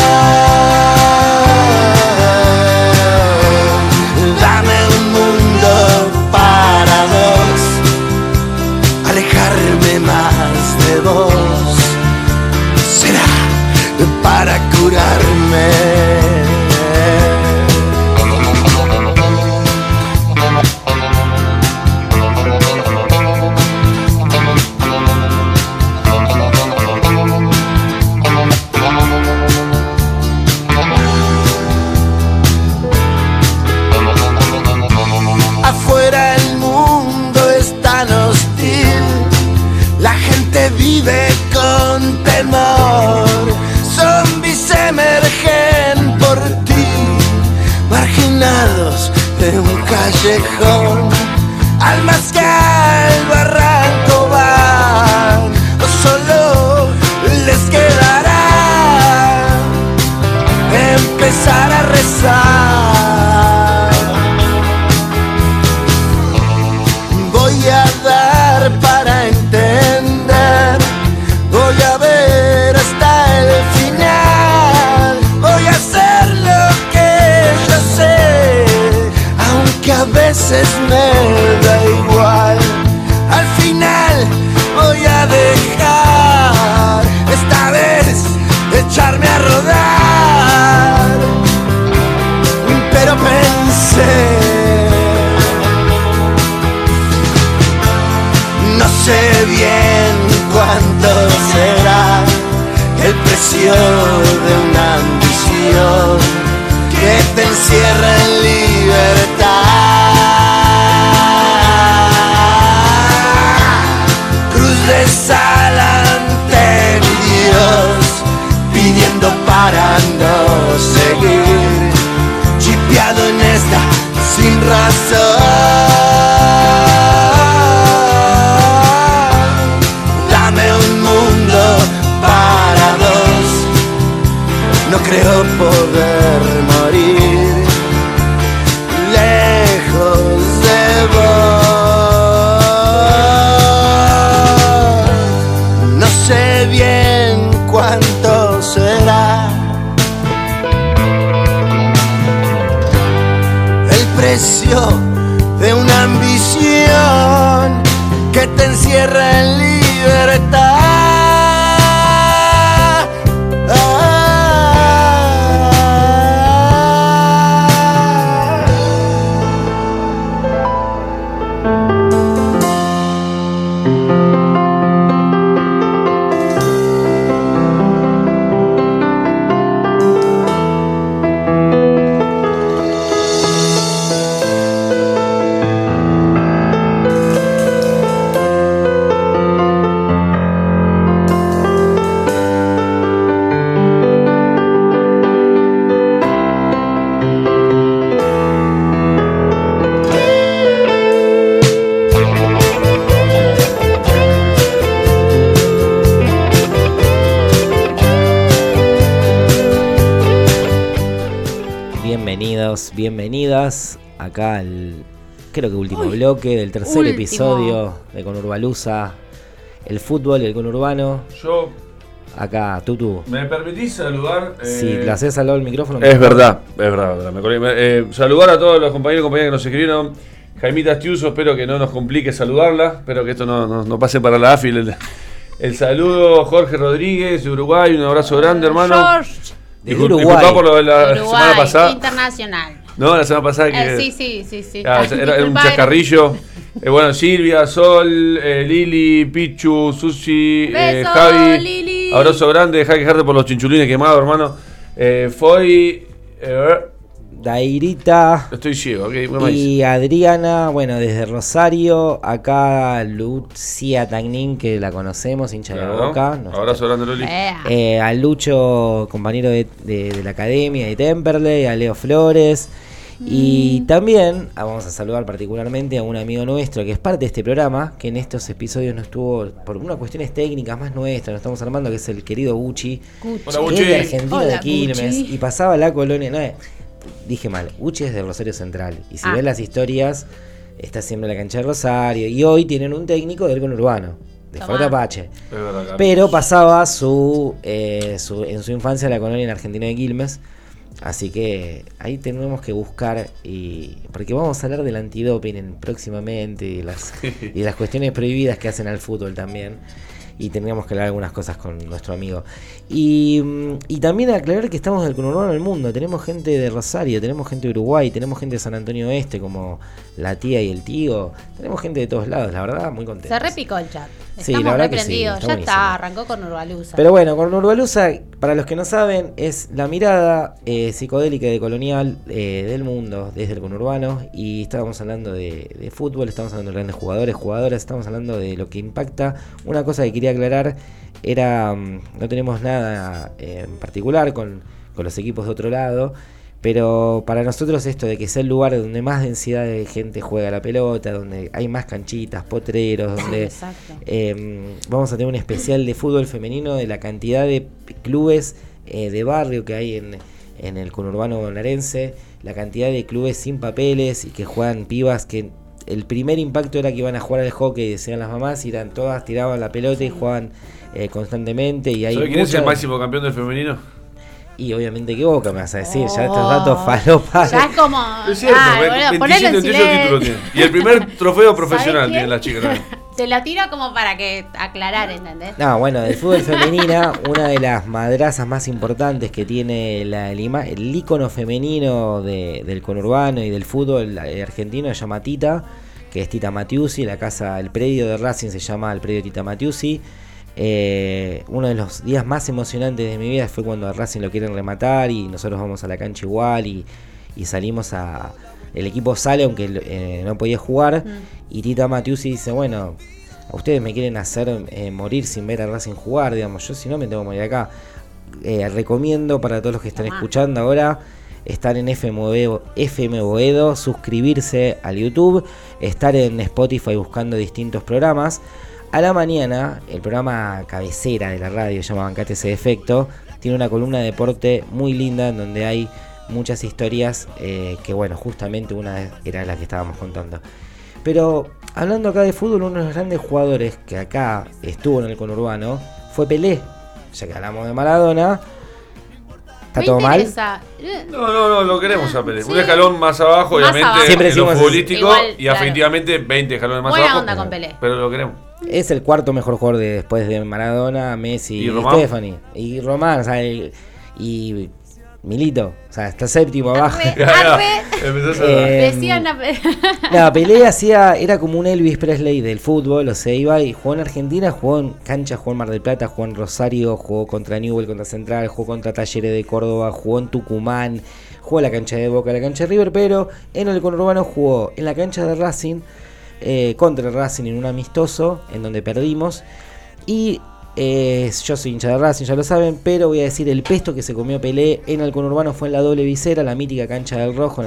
Bloque del tercer último. episodio de Conurbalusa, el fútbol y el conurbano. Yo, Acá, Tutu. ¿me permitís saludar? Si eh, le haces al lado del micrófono. Es verdad, es verdad. verdad, me colgué. Eh, saludar a todos los compañeros y compañeras que nos escribieron. Jaimita Astiuso, espero que no nos complique saludarla. Espero que esto no, no- no pase para la AFI. El, el saludo, Jorge Rodríguez de Uruguay. Un abrazo grande, hermano. George, Uruguay. Disculpa por lo de la Uruguay, semana pasada. internacional. No, la semana pasada que. Eh, sí, sí, sí, sí. Ah, era, era un chascarrillo. Eh, bueno, Silvia, Sol, eh, Lili, Pichu, Susi, eh, Beso, Javi. Lili. Abrazo grande, deja de quejarte por los chinchulines quemados, hermano. Eh, Foy. eh, Dairita. estoy ciego, ok. ¿qué más dice? Y Adriana, bueno, desde Rosario, acá Lucia Tagnin, que la conocemos, hincha de Claro. boca. nos- Abrazo grande, Loli. Eh, a Lucho, compañero de, de- de la academia de Temperley, a Leo Flores. Y también ah, vamos a saludar particularmente a un amigo nuestro que es parte de este programa, que en estos episodios no estuvo por unas cuestiones técnicas más nuestras, nos estamos armando, que es el querido Gucci, Gucci. Hola, que Gucci. es de Argentina Hola, de Quilmes, Gucci. y pasaba la colonia, no, eh, dije mal, Gucci es de Rosario Central, y si Ah. ves las historias, está siempre en la cancha de Rosario, y hoy tienen un técnico del conurbano, de. Fuerte Apache. Pero pasaba su, eh, su- en su infancia la colonia en Argentina de Quilmes. Así que ahí tenemos que buscar y porque vamos a hablar del antidoping en- próximamente y las, y las cuestiones prohibidas que hacen al fútbol también. Y tendríamos que hablar algunas cosas con nuestro amigo. Y, mm, y también aclarar que estamos del conurbano del mundo. Tenemos gente de Rosario, tenemos gente de Uruguay, tenemos gente de San Antonio Oeste como la tía y el tío. Tenemos gente de todos lados, la verdad, muy contentos. Se repicó el chat. Sí, la verdad que sí, está ya buenísimo. está, arrancó con Urbalusa. Pero bueno, con Urbalusa, para los que no saben, es la mirada eh, psicodélica y colonial eh, del mundo desde el conurbano. Y estábamos hablando de, de fútbol, estamos hablando de grandes jugadores, jugadoras, estamos hablando de lo que impacta. Una cosa que quería aclarar era, mm, no tenemos nada eh, en particular con, con los equipos de otro lado. Pero para nosotros esto de que sea el lugar donde más densidad de gente juega la pelota, donde hay más canchitas, potreros, donde eh, vamos a tener un especial de fútbol femenino de la cantidad de clubes eh, de barrio que hay en, en el conurbano bonaerense, la cantidad de clubes sin papeles y que juegan pibas que el primer impacto era que iban a jugar al hockey, decían las mamás, y eran todas, tiraban la pelota y jugaban eh, constantemente y hay ¿Sabés quién es el máximo campeón del femenino? Y obviamente que Boca me vas a decir, ya estos Oh. datos falopas. Ya es como. Es cierto, ve- boludo, 27, ponelo en 28 silencio. títulos tiene. Y el primer trofeo profesional ¿Sabés tiene la chica también. Te lo tiro como para que aclarar, ¿entendés? No, bueno, del fútbol femenina, una de las madrazas más importantes que tiene la, el, ima- el ícono femenino de- del conurbano y del fútbol argentino se llama Tita, que es Tita Matiusi, la casa, el predio de Racing se llama el predio Tita Matiusi. Eh, uno de los días más emocionantes de mi vida fue cuando a Racing lo quieren rematar y nosotros vamos a la cancha igual y, y salimos a... El equipo sale aunque eh, no podía jugar y Tita Matiusi dice, bueno, a ustedes me quieren hacer eh, morir sin ver a Racing jugar, digamos, yo si no me tengo que morir acá. Recomiendo para todos los que están Tomá. escuchando ahora estar en FM Boedo, FM Boedo, suscribirse al YouTube, estar en Spotify buscando distintos programas. A la mañana, el programa cabecera de la radio, se llama Bancate ese defecto, tiene una columna de deporte muy linda en donde hay muchas historias eh, que, bueno, justamente una era la que estábamos contando. Pero hablando acá de fútbol, uno de los grandes jugadores que acá estuvo en el conurbano fue Pelé. Ya que hablamos de Maradona, ¿está todo mal? No, no, no, lo queremos a. Sí. Un escalón más abajo, Más obviamente, abajo. Siempre en lo futbolístico igual, y claro. afectivamente 20 escalones más Buena abajo. onda con Pelé. Pero lo queremos. Es el cuarto mejor jugador de, después de Maradona, Messi ¿Y? Stephanie. Y Román, o sea, el- y Milito. O sea, está séptimo abajo. Eh, Decían la- Pelé hacía, era como un Elvis Presley del fútbol, o sea, iba y jugó en Argentina, jugó en cancha, jugó en Mar del Plata, jugó en Rosario, jugó contra Newell, contra Central, jugó contra Talleres de Córdoba, jugó en Tucumán, jugó en la cancha de Boca, la cancha de River, pero en el conurbano jugó en la cancha de Racing, eh, contra el Racing en un amistoso, en donde perdimos, y eh, yo soy hincha de Racing, ya lo saben, pero voy a decir el pesto que se comió Pelé en el conurbano fue en la doble visera, la mítica cancha del Rojo,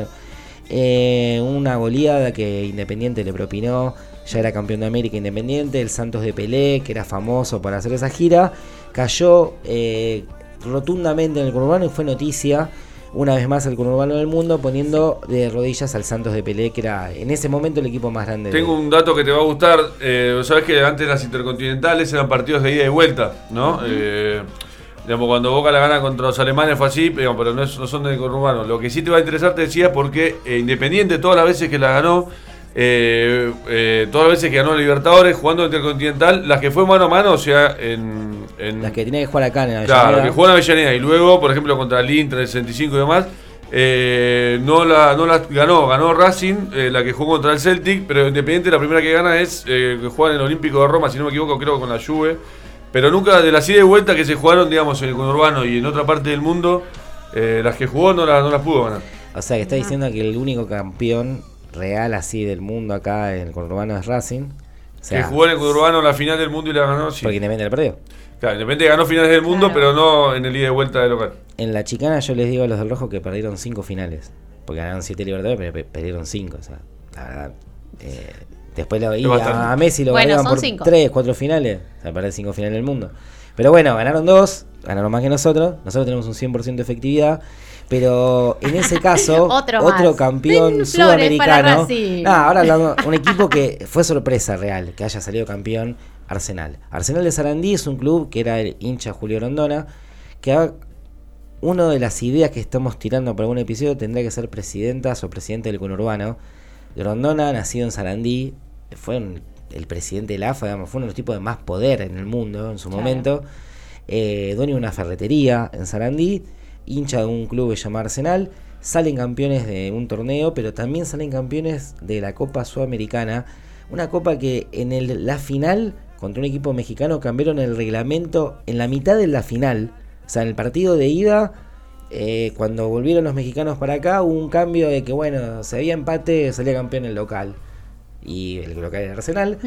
eh, una goleada que Independiente le propinó. Ya era campeón de América Independiente. El Santos de Pelé, que era famoso por hacer esa gira, cayó rotundamente en el conurbano y fue noticia. Una vez más el conurbano del mundo poniendo de rodillas al Santos de Pelé, que era en ese momento el equipo más grande. Tengo de- un dato que te va a gustar. Eh, Sabes que antes las intercontinentales eran partidos de ida y vuelta, ¿no? Eh, digamos, cuando Boca la gana contra los alemanes fue así, digamos, pero no, es- no son del conurbano. Lo que sí te va a interesar, te decía, porque eh, Independiente todas las veces que la ganó, eh, eh, todas las veces que ganó Libertadores jugando Intercontinental, las que fue mano a mano, o sea, en... en Las que tenía que jugar acá en Claro, Avellaneda. que jugó en Avellaneda y luego, por ejemplo, contra el Inter, el 65 y demás, eh, no, la, no la ganó, ganó Racing, eh, la que jugó contra el Celtic, pero Independiente la primera que gana es que juega en el Olímpico de Roma, si no me equivoco, creo con la Juve. Pero nunca de las ida y vuelta que se jugaron, digamos, en el conurbano y en otra parte del mundo, las que jugó no, la- no las pudo ganar. O sea, que está diciendo que el único campeón real así del mundo acá en el conurbano es Racing. O sea, que jugó en el conurbano la final del mundo y la ganó, sí. porque Independiente la perdió. Claro, Independiente ganó finales del mundo, Claro. pero no en el ida y vuelta de local. En la chicana yo les digo a los del rojo que perdieron cinco finales. Porque ganaron siete libertadores, pero pe- perdieron cinco. O sea, la verdad. eh, después lo, y bastante. a Messi lo Bueno, ganaron son por cinco. tres, cuatro finales. O sea, perder cinco finales del mundo. Pero bueno, ganaron dos, ganaron más que nosotros. Nosotros tenemos un 100% de efectividad. Pero en ese caso, Otro campeón para sudamericano. Racing. Ah, ahora hablando, un equipo que fue sorpresa real, que haya salido campeón, Arsenal. Arsenal de Sarandí es un club que era el hincha Julio Rondona, que ha una de las ideas que estamos tirando por algún episodio tendría que ser presidentas o presidente del conurbano. Grondona, nacido en Sarandí, fue un- el presidente de la AFA, digamos, fue uno de los tipos de más poder en el mundo en su Claro. momento. Eh, dueño de una ferretería en Sarandí, hincha de un club llamado Arsenal. Salen campeones de un torneo, pero también salen campeones de la Copa Sudamericana. Una copa que en el- la final, contra un equipo mexicano, cambiaron el reglamento en la mitad de la final. O sea, en el partido de ida, eh, cuando volvieron los mexicanos para acá, hubo un cambio de que, bueno, si había empate, salía campeón el local. Y el local era Arsenal.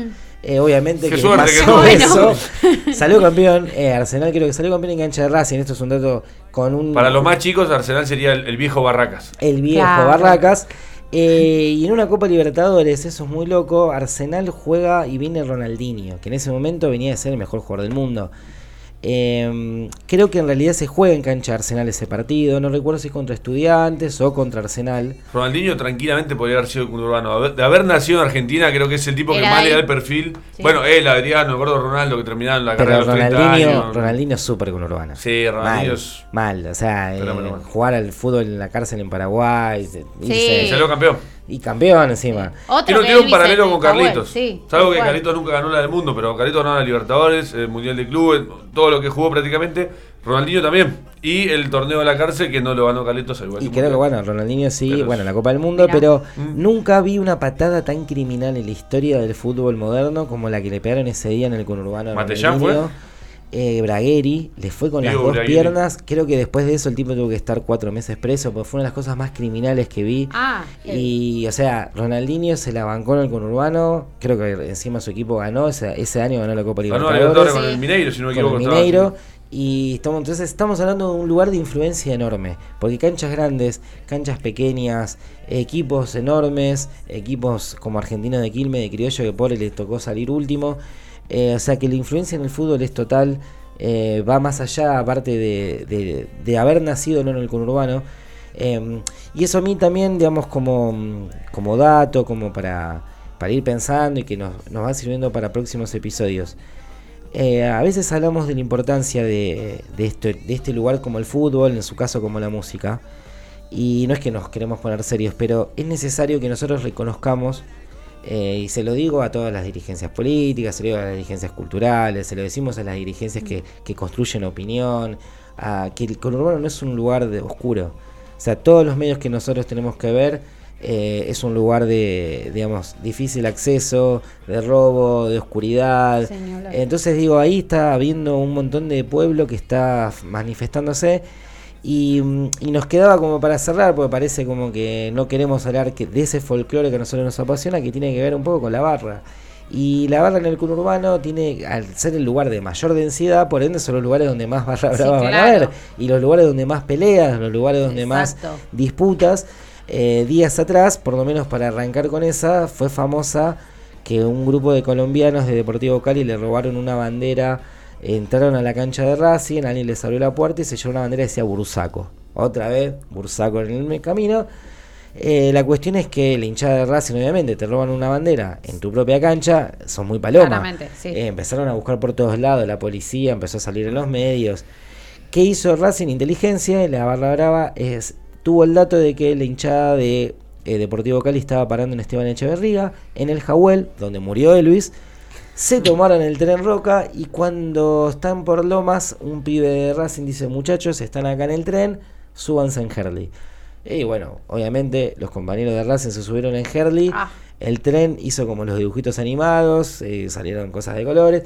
Eh, obviamente Qué que suerte que pasó eso. Salió campeón. eh, Arsenal creo que salió campeón en cancha de Racing. Esto es un dato con un... Para los más chicos, Arsenal sería el, el viejo Barracas. El viejo Claro. Barracas. Eh, y en una Copa Libertadores, eso es muy loco. Arsenal juega y viene Ronaldinho, que en ese momento venía a ser el mejor jugador del mundo. Eh, creo que en realidad se juega en cancha de Arsenal ese partido. No recuerdo si es contra Estudiantes o contra Arsenal. Ronaldinho tranquilamente podría haber sido urbano. De haber nacido en Argentina, creo que es el tipo que más ahí. le da el perfil. Sí. Bueno, él, Adriano, el gordo Ronaldo, que terminaron la carrera Pero a los 30 Ronaldinho, años. Ronaldinho es súper conurbano. Sí, Ronaldinho Mal, es- mal. O sea, Pero eh, bueno, bueno. jugar al fútbol en la cárcel en Paraguay. Sí. irse- salió campeón. Y campeón encima. Otro Tiene, que tiene un paralelo con Carlitos. sí, Salvo que. Carlitos nunca ganó la del mundo, pero Carlitos ganó la Libertadores, el Mundial de Clubes, todo lo que jugó prácticamente. Ronaldinho también. Y el torneo de la cárcel que no lo ganó Carlitos al igual Y creo que bueno, Ronaldinho sí, Pero bueno, la Copa del Mundo, Mirá. pero Mm. nunca vi una patada tan criminal en la historia del fútbol moderno como la que le pegaron ese día en el conurbano. ¿Matellán Ronaldinho. Eh, Bragueri le fue con las dos Bragueri. piernas. Creo que después de eso el tipo tuvo que estar cuatro meses preso, porque fue una de las cosas más criminales que vi. Ah, Y, o sea, Ronaldinho se la bancó en el conurbano. Creo que encima su equipo ganó. Ese, ese año ganó la Copa Ganó la Libertadores. Con el Mineiro, si no me con equivoco. el estaba Mineiro. así. Y estamos, entonces estamos hablando de un lugar de influencia enorme. Porque canchas grandes, canchas pequeñas, equipos enormes, equipos como Argentino de Quilmes, de Criollo, que pobre les tocó salir último. Eh, o sea que la influencia en el fútbol es total. eh, va más allá, aparte de, de- haber nacido no en el conurbano. Eh, y eso a mí también, digamos, como, como dato, como para, ir pensando y que nos, va sirviendo para próximos episodios. Eh, a veces hablamos de la importancia de, de este lugar como el fútbol, en su caso como la música. Y no es que nos queremos poner serios, pero es necesario que nosotros reconozcamos Eh, y se lo digo a todas las dirigencias políticas, se lo digo a las dirigencias culturales, se lo decimos a las dirigencias que, que construyen opinión, a que el conurbano no es un lugar de oscuro. O sea, todos los medios que nosotros tenemos que ver eh, es un lugar de, digamos, difícil acceso, de robo, de oscuridad. Entonces digo, ahí está habiendo un montón de pueblo que está manifestándose y, y nos quedaba como para cerrar, porque parece como que no queremos hablar que, de ese folclore que a nosotros nos apasiona, que tiene que ver un poco con la barra. Y la barra en el conurbano tiene, al ser el lugar de mayor densidad, por ende son los lugares donde más barra Sí, brava van a haber. Y los lugares donde más peleas, los lugares donde más disputas. Eh, días atrás, por lo menos para arrancar con esa, fue famosa que un grupo de colombianos de Deportivo Cali le robaron una bandera, entraron a la cancha de Racing, alguien les abrió la puerta y se llevó una bandera que decía Bursaco. Otra vez, Bursaco en el camino. Eh, la cuestión es que la hinchada de Racing, obviamente, te roban una bandera en tu propia cancha, son muy palomas. Claramente, sí. Eh, empezaron a buscar por todos lados, la policía empezó a salir en los medios. ¿Qué hizo Racing Inteligencia? La barra brava es, tuvo el dato de que la hinchada de eh, Deportivo Cali estaba parando en Esteban Echeverría, en el Jahuel, donde murió Elvis. Se tomaron el tren Roca y cuando están por Lomas, un pibe de Racing dice, muchachos, están acá en el tren, súbanse en Herley. Y bueno, obviamente los compañeros de Racing se subieron en Herley. Ah. El tren hizo como los dibujitos animados, eh, salieron cosas de colores.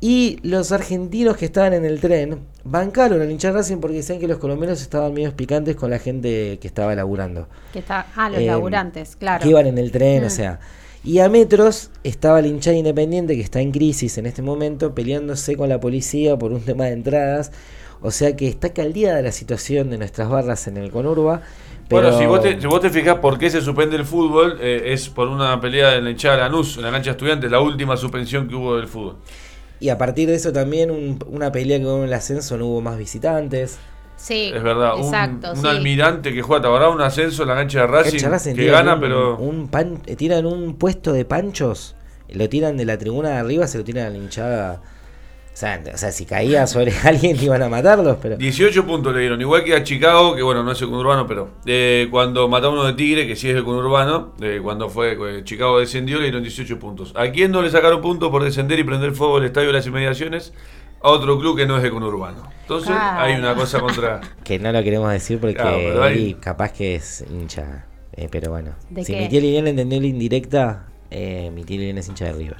Y los argentinos que estaban en el tren bancaron al hinchar Racing porque decían que los colombianos estaban medio picantes con la gente que estaba laburando. Que está, ah, los Eh, laburantes, claro. Que iban en el tren, o Mm. sea. Y a metros estaba la hinchada independiente que está en crisis en este momento, peleándose con la policía por un tema de entradas. O sea que está caldeada la situación de nuestras barras en el Conurba. Pero Bueno, si vos, te, si vos te fijás por qué se suspende el fútbol, eh, es por una pelea en la hinchada de Lanús, en la cancha de estudiantes, la última suspensión que hubo del fútbol. Y a partir de eso también un- una pelea que hubo en el ascenso no hubo más visitantes. Sí, Es verdad, un, exacto, un sí. almirante que juega, ¿te acordás? Un ascenso en la cancha de Racing, Cancha Racing que tiran gana, un- pero... un pan, eh, tiran un puesto de panchos, lo tiran de la tribuna de arriba, se lo tiran a la hinchada. O sea, o sea, si caía sobre alguien iban a matarlos, pero 18 puntos le dieron, igual que a Chicago, que bueno, no es el conurbano, pero eh, cuando mató a uno de Tigre, que sí es el conurbano, eh, cuando fue eh, Chicago descendió, le dieron 18 puntos. ¿A quién no le sacaron puntos por descender y prender fuego el estadio de las inmediaciones? A otro club que no es de conurbano. Entonces Claro. hay una cosa contra... que no lo queremos decir porque Claro, pero hay- él capaz que es hincha. Eh, pero bueno, ¿De si qué? mi tía Liliana entendió la indirecta, eh, mi tía Liliana es hincha de River.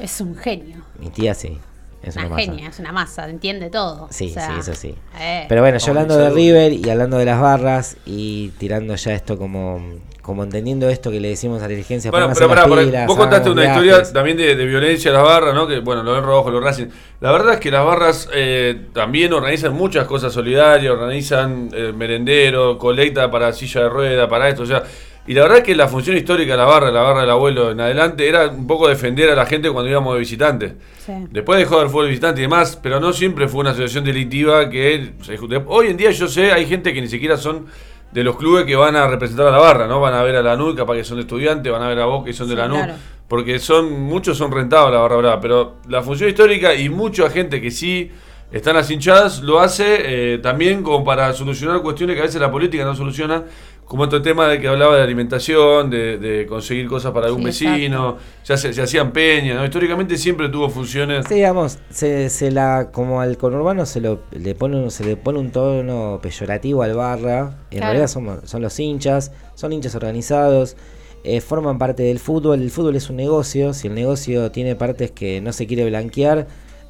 Es un genio. Mi tía sí, es una, Una masa. genia, es una masa, entiende todo. Sí, O sea, sí, eso sí. eh, Pero bueno, yo hablando de. River y hablando de las barras y tirando ya esto como, como entendiendo esto que le decimos a la dirigencia. Bueno, pero pará, las pará, pilas, vos contaste una viajes. historia también de, de violencia a las barras, ¿no? Que bueno, lo ven rojo, los Racing. La verdad es que las barras eh, también organizan muchas cosas solidarias, organizan eh, merendero, colecta para silla de rueda, para esto, o sea. Y la verdad que la función histórica de la barra, la barra del abuelo en adelante, era un poco defender a la gente cuando íbamos de visitantes. sí. Después dejó de haber fútbol visitante y demás, pero no siempre fue una asociación delictiva que se Hoy en día yo sé, hay gente que ni siquiera son de los clubes que van a representar a la barra, ¿no? Van a ver a la NUL, capaz que son de estudiantes, van a ver a Boca y son de la claro. porque son muchos son rentados la barra brava, pero la función histórica y mucha gente que sí están las hinchadas lo hace eh, también como para solucionar cuestiones que a veces la política no soluciona, como otro tema de que hablaba de alimentación, de, de conseguir cosas para algún Sí, vecino, ya se, se hacían peñas, ¿no? Históricamente siempre tuvo funciones... Sí, digamos, se, se la, como al conurbano se, lo, le pone, un- se le pone un tono peyorativo al barra. En Claro. realidad son, son los hinchas, son hinchas organizados, eh, forman parte del fútbol. El fútbol es un negocio, si el negocio tiene partes que no se quiere blanquear,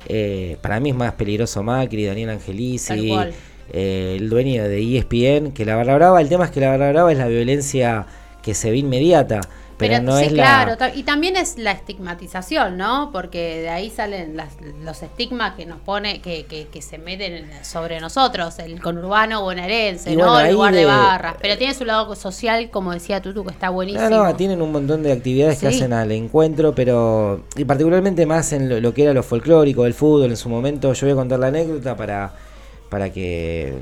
eh, para mí es más peligroso Macri, Daniel Tal Angelici, cual. Eh, el dueño de ESPN, que la barra brava, el tema es que la barra brava es la violencia que se ve inmediata. Pero, no sí, es claro, la... y también es la estigmatización, ¿no? Porque de ahí salen las- los estigmas que nos pone, que, que, que se meten sobre nosotros, el conurbano bonaerense, Y ¿no? bueno, el lugar de, de- barras. Pero tiene su lado social, como decía Tutu, que está buenísimo. No, no, tienen un montón de actividades que hacen al encuentro, pero y particularmente más en lo, lo que era lo folclórico, el fútbol en su momento. Yo voy a contar la anécdota para, para que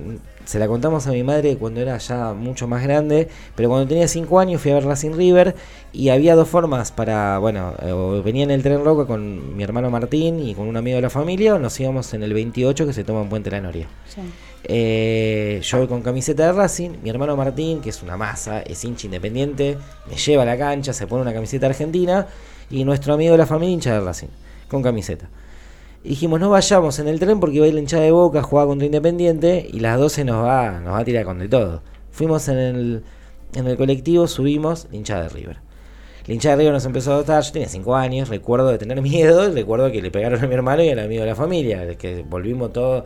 se la contamos a mi madre cuando era ya mucho más grande, pero cuando tenía 5 años fui a ver Racing River y había dos formas para, bueno, eh, venía en el tren Roca con mi hermano Martín y con un amigo de la familia o nos íbamos en el 28 que se toma en Puente La Noria. Sí. Eh, yo voy con camiseta de Racing, mi hermano Martín, que es una masa, es hincha independiente, me lleva a la cancha, se pone una camiseta argentina, y nuestro amigo de la familia hincha de Racing, con camiseta. Y dijimos, no vayamos en el tren porque va a ir la hinchada de Boca, juega contra Independiente, y las 12 nos va, nos va a tirar con de todo. Fuimos en el, en el colectivo, subimos, la hinchada de River. La hinchada de River nos empezó a dotar, yo tenía 5 años, recuerdo de tener miedo, y recuerdo que le pegaron a mi hermano y al amigo de la familia, que volvimos todos.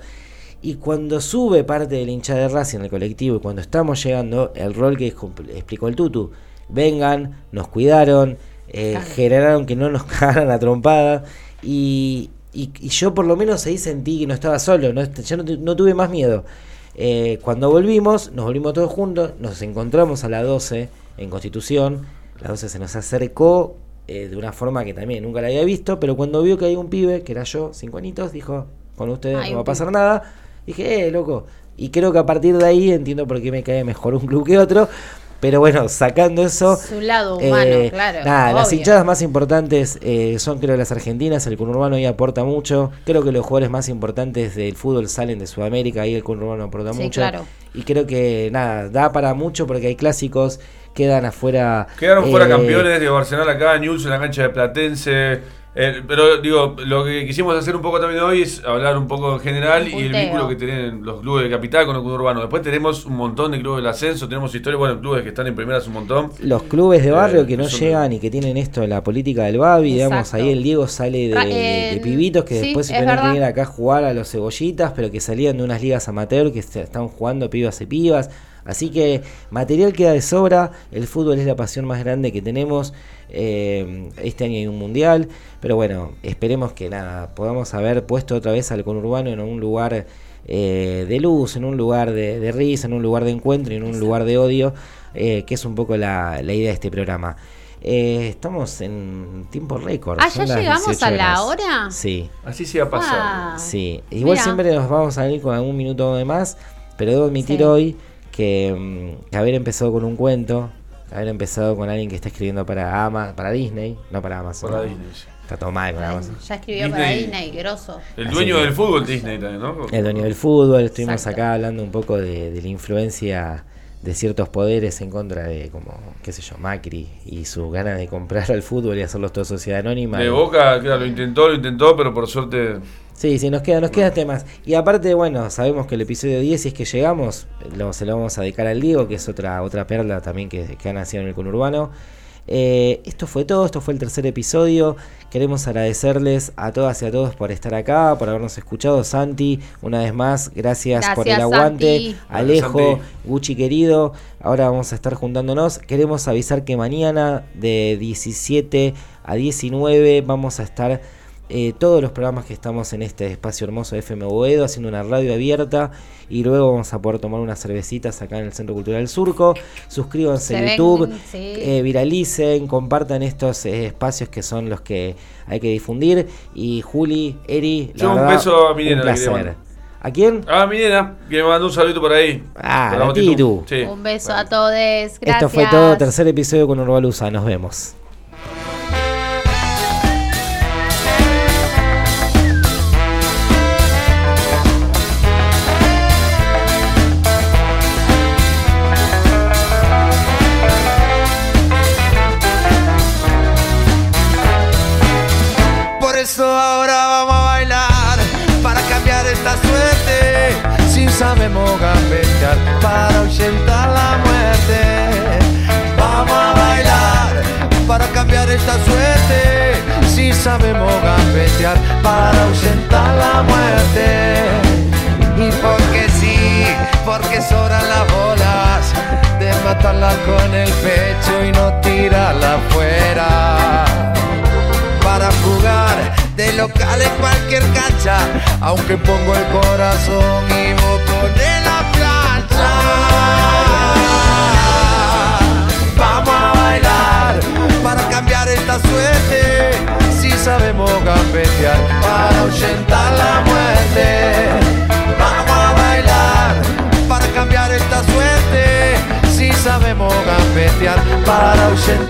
Y cuando sube parte de la hinchada de Racing en el colectivo y cuando estamos llegando, el rol que explicó el Tutu, vengan, nos cuidaron, eh, generaron que no nos cagaran a trompada y, y, y yo por lo menos ahí sentí que no estaba solo, no, ya no, no tuve más miedo. Eh, cuando volvimos, nos volvimos todos juntos, nos encontramos a las 12 en Constitución, a las 12 se nos acercó eh, de una forma que también nunca la había visto, pero cuando vio que había un pibe, que era yo, cinco añitos, dijo, con ustedes Hay no va a pasar nada. Dije, eh, loco. Y creo que a partir de ahí entiendo por qué me cae mejor un club que otro. Pero bueno, sacando eso, Su lado humano, eh, claro. Nada, las hinchadas más importantes eh, son creo las argentinas, el conurbano ahí aporta mucho. Creo que los jugadores más importantes del fútbol salen de Sudamérica, ahí el conurbano aporta Sí, mucho. claro. Y creo que nada, da para mucho porque hay clásicos, quedan afuera. Quedaron fuera eh, campeones de Barcelona acá, News en la cancha de Platense. Eh, pero digo, lo que quisimos hacer un poco también hoy es hablar un poco en general y el vínculo que tienen los clubes de capital con el club urbano. Después tenemos un montón de clubes del ascenso, tenemos historias, bueno, clubes que están en primeras un montón. Los clubes de barrio Eh, que no llegan y que tienen esto de la política del Babi, digamos, ahí el Diego sale de, Ra- de- de el- pibitos que sí, después se tenían que venir acá a jugar a los cebollitas, pero que salían de unas ligas amateur que se- están jugando pibas y pibas. Así que material queda de sobra, el fútbol es la pasión más grande que tenemos. eh, este año hay un mundial, pero bueno, esperemos que nada, podamos haber puesto otra vez al conurbano en un lugar eh, de luz, en un lugar de, de risa, en un lugar de encuentro y en un lugar de odio, eh, que es un poco la, la idea de este programa. Eh, estamos en tiempo récord. Ah, ¿ya llegamos 18 a la horas. hora? Sí, Así se va a pasar. Ah. sí. Igual Mira. siempre nos vamos a ir con algún minuto de más, pero debo admitir Sí. hoy que, mm, que haber empezado con un cuento, haber empezado con alguien que está escribiendo para Ama, para Disney, no para Amazon. Para Disney, sí. Está todo mal con Amazon. Ya escribió para Disney. Disney, grosso. El Así dueño que- del fútbol Disney también, ¿no? El dueño del fútbol, estuvimos Exacto. acá hablando un poco de, de la influencia de ciertos poderes en contra de, como, qué sé yo, Macri y su ganas de comprar al fútbol y hacerlos todo sociedad anónima. De Y- Boca, claro, lo intentó, lo intentó, pero por suerte Sí, sí, nos queda, nos queda temas. Y aparte, bueno, sabemos que el episodio 10, si es que llegamos, lo, se lo vamos a dedicar al Diego, que es otra, otra perla también que, que ha nacido en el conurbano. Eh, esto fue todo, esto fue el tercer episodio. Queremos agradecerles a todas y a todos por estar acá, por habernos escuchado. Santi, una vez más, gracias, por el aguante. Santi. Alejo, Santi. Gucci querido, ahora vamos a estar juntándonos. Queremos avisar que mañana de 17 a 19 vamos a estar eh, todos los programas que estamos en este espacio hermoso de FM Boedo haciendo una radio abierta y luego vamos a poder tomar unas cervecitas acá en el Centro Cultural Surco. Suscríbanse Se a ven, YouTube, sí. eh, viralicen, compartan estos eh, espacios que son los que hay que difundir. Y Juli, Eri, la Yo un verdad, beso a mi un nena, placer. mandar. ¿A quién? Ah, mi nena, que me mandó un saludito por ahí. Ah, Por la multitud. Titu. Sí. Un beso Bueno. a todos. Gracias. Esto fue todo, tercer episodio con Urbalusa. Nos vemos. Pongo el corazón y vos pones la plancha. Vamos a bailar para cambiar esta suerte, si sabemos gambetear para ahuyentar la muerte. Vamos a bailar para cambiar esta suerte, si sabemos gambetear para ahuyentar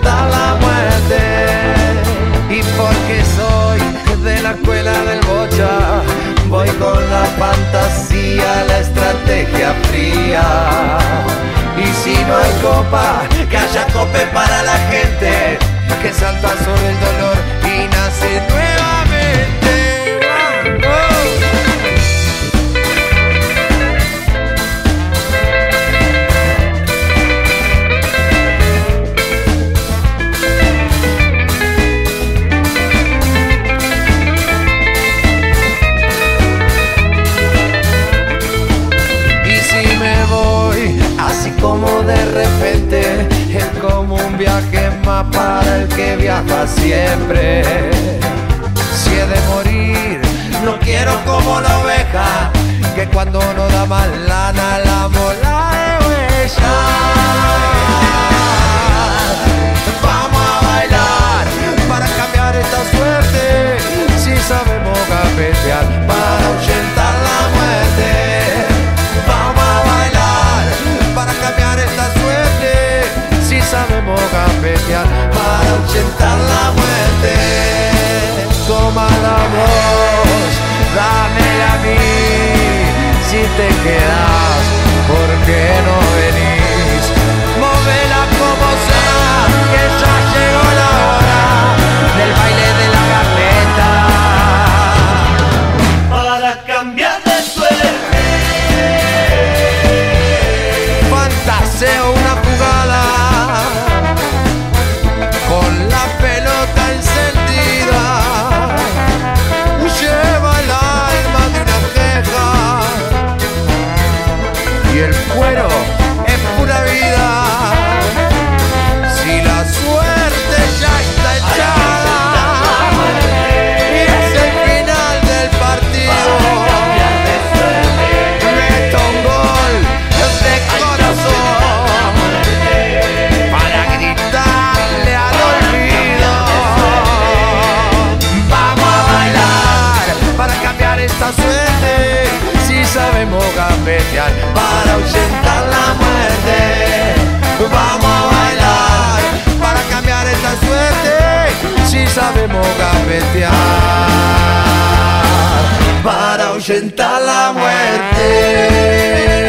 con la fantasía, la estrategia fría. Y si no hay copa, que haya cope para la gente, que salta sobre el dolor y nace nuevamente. viaje más para el que viaja siempre. Si he de morir, no quiero como la oveja, que cuando no da más lana la mola de huella. Sabemos gambetear para ahuyentar la muerte. Toma la voz, dámela a mí. Si te quedas, ¿por qué no venís? Sabemos gambetear para ahuyentar la muerte.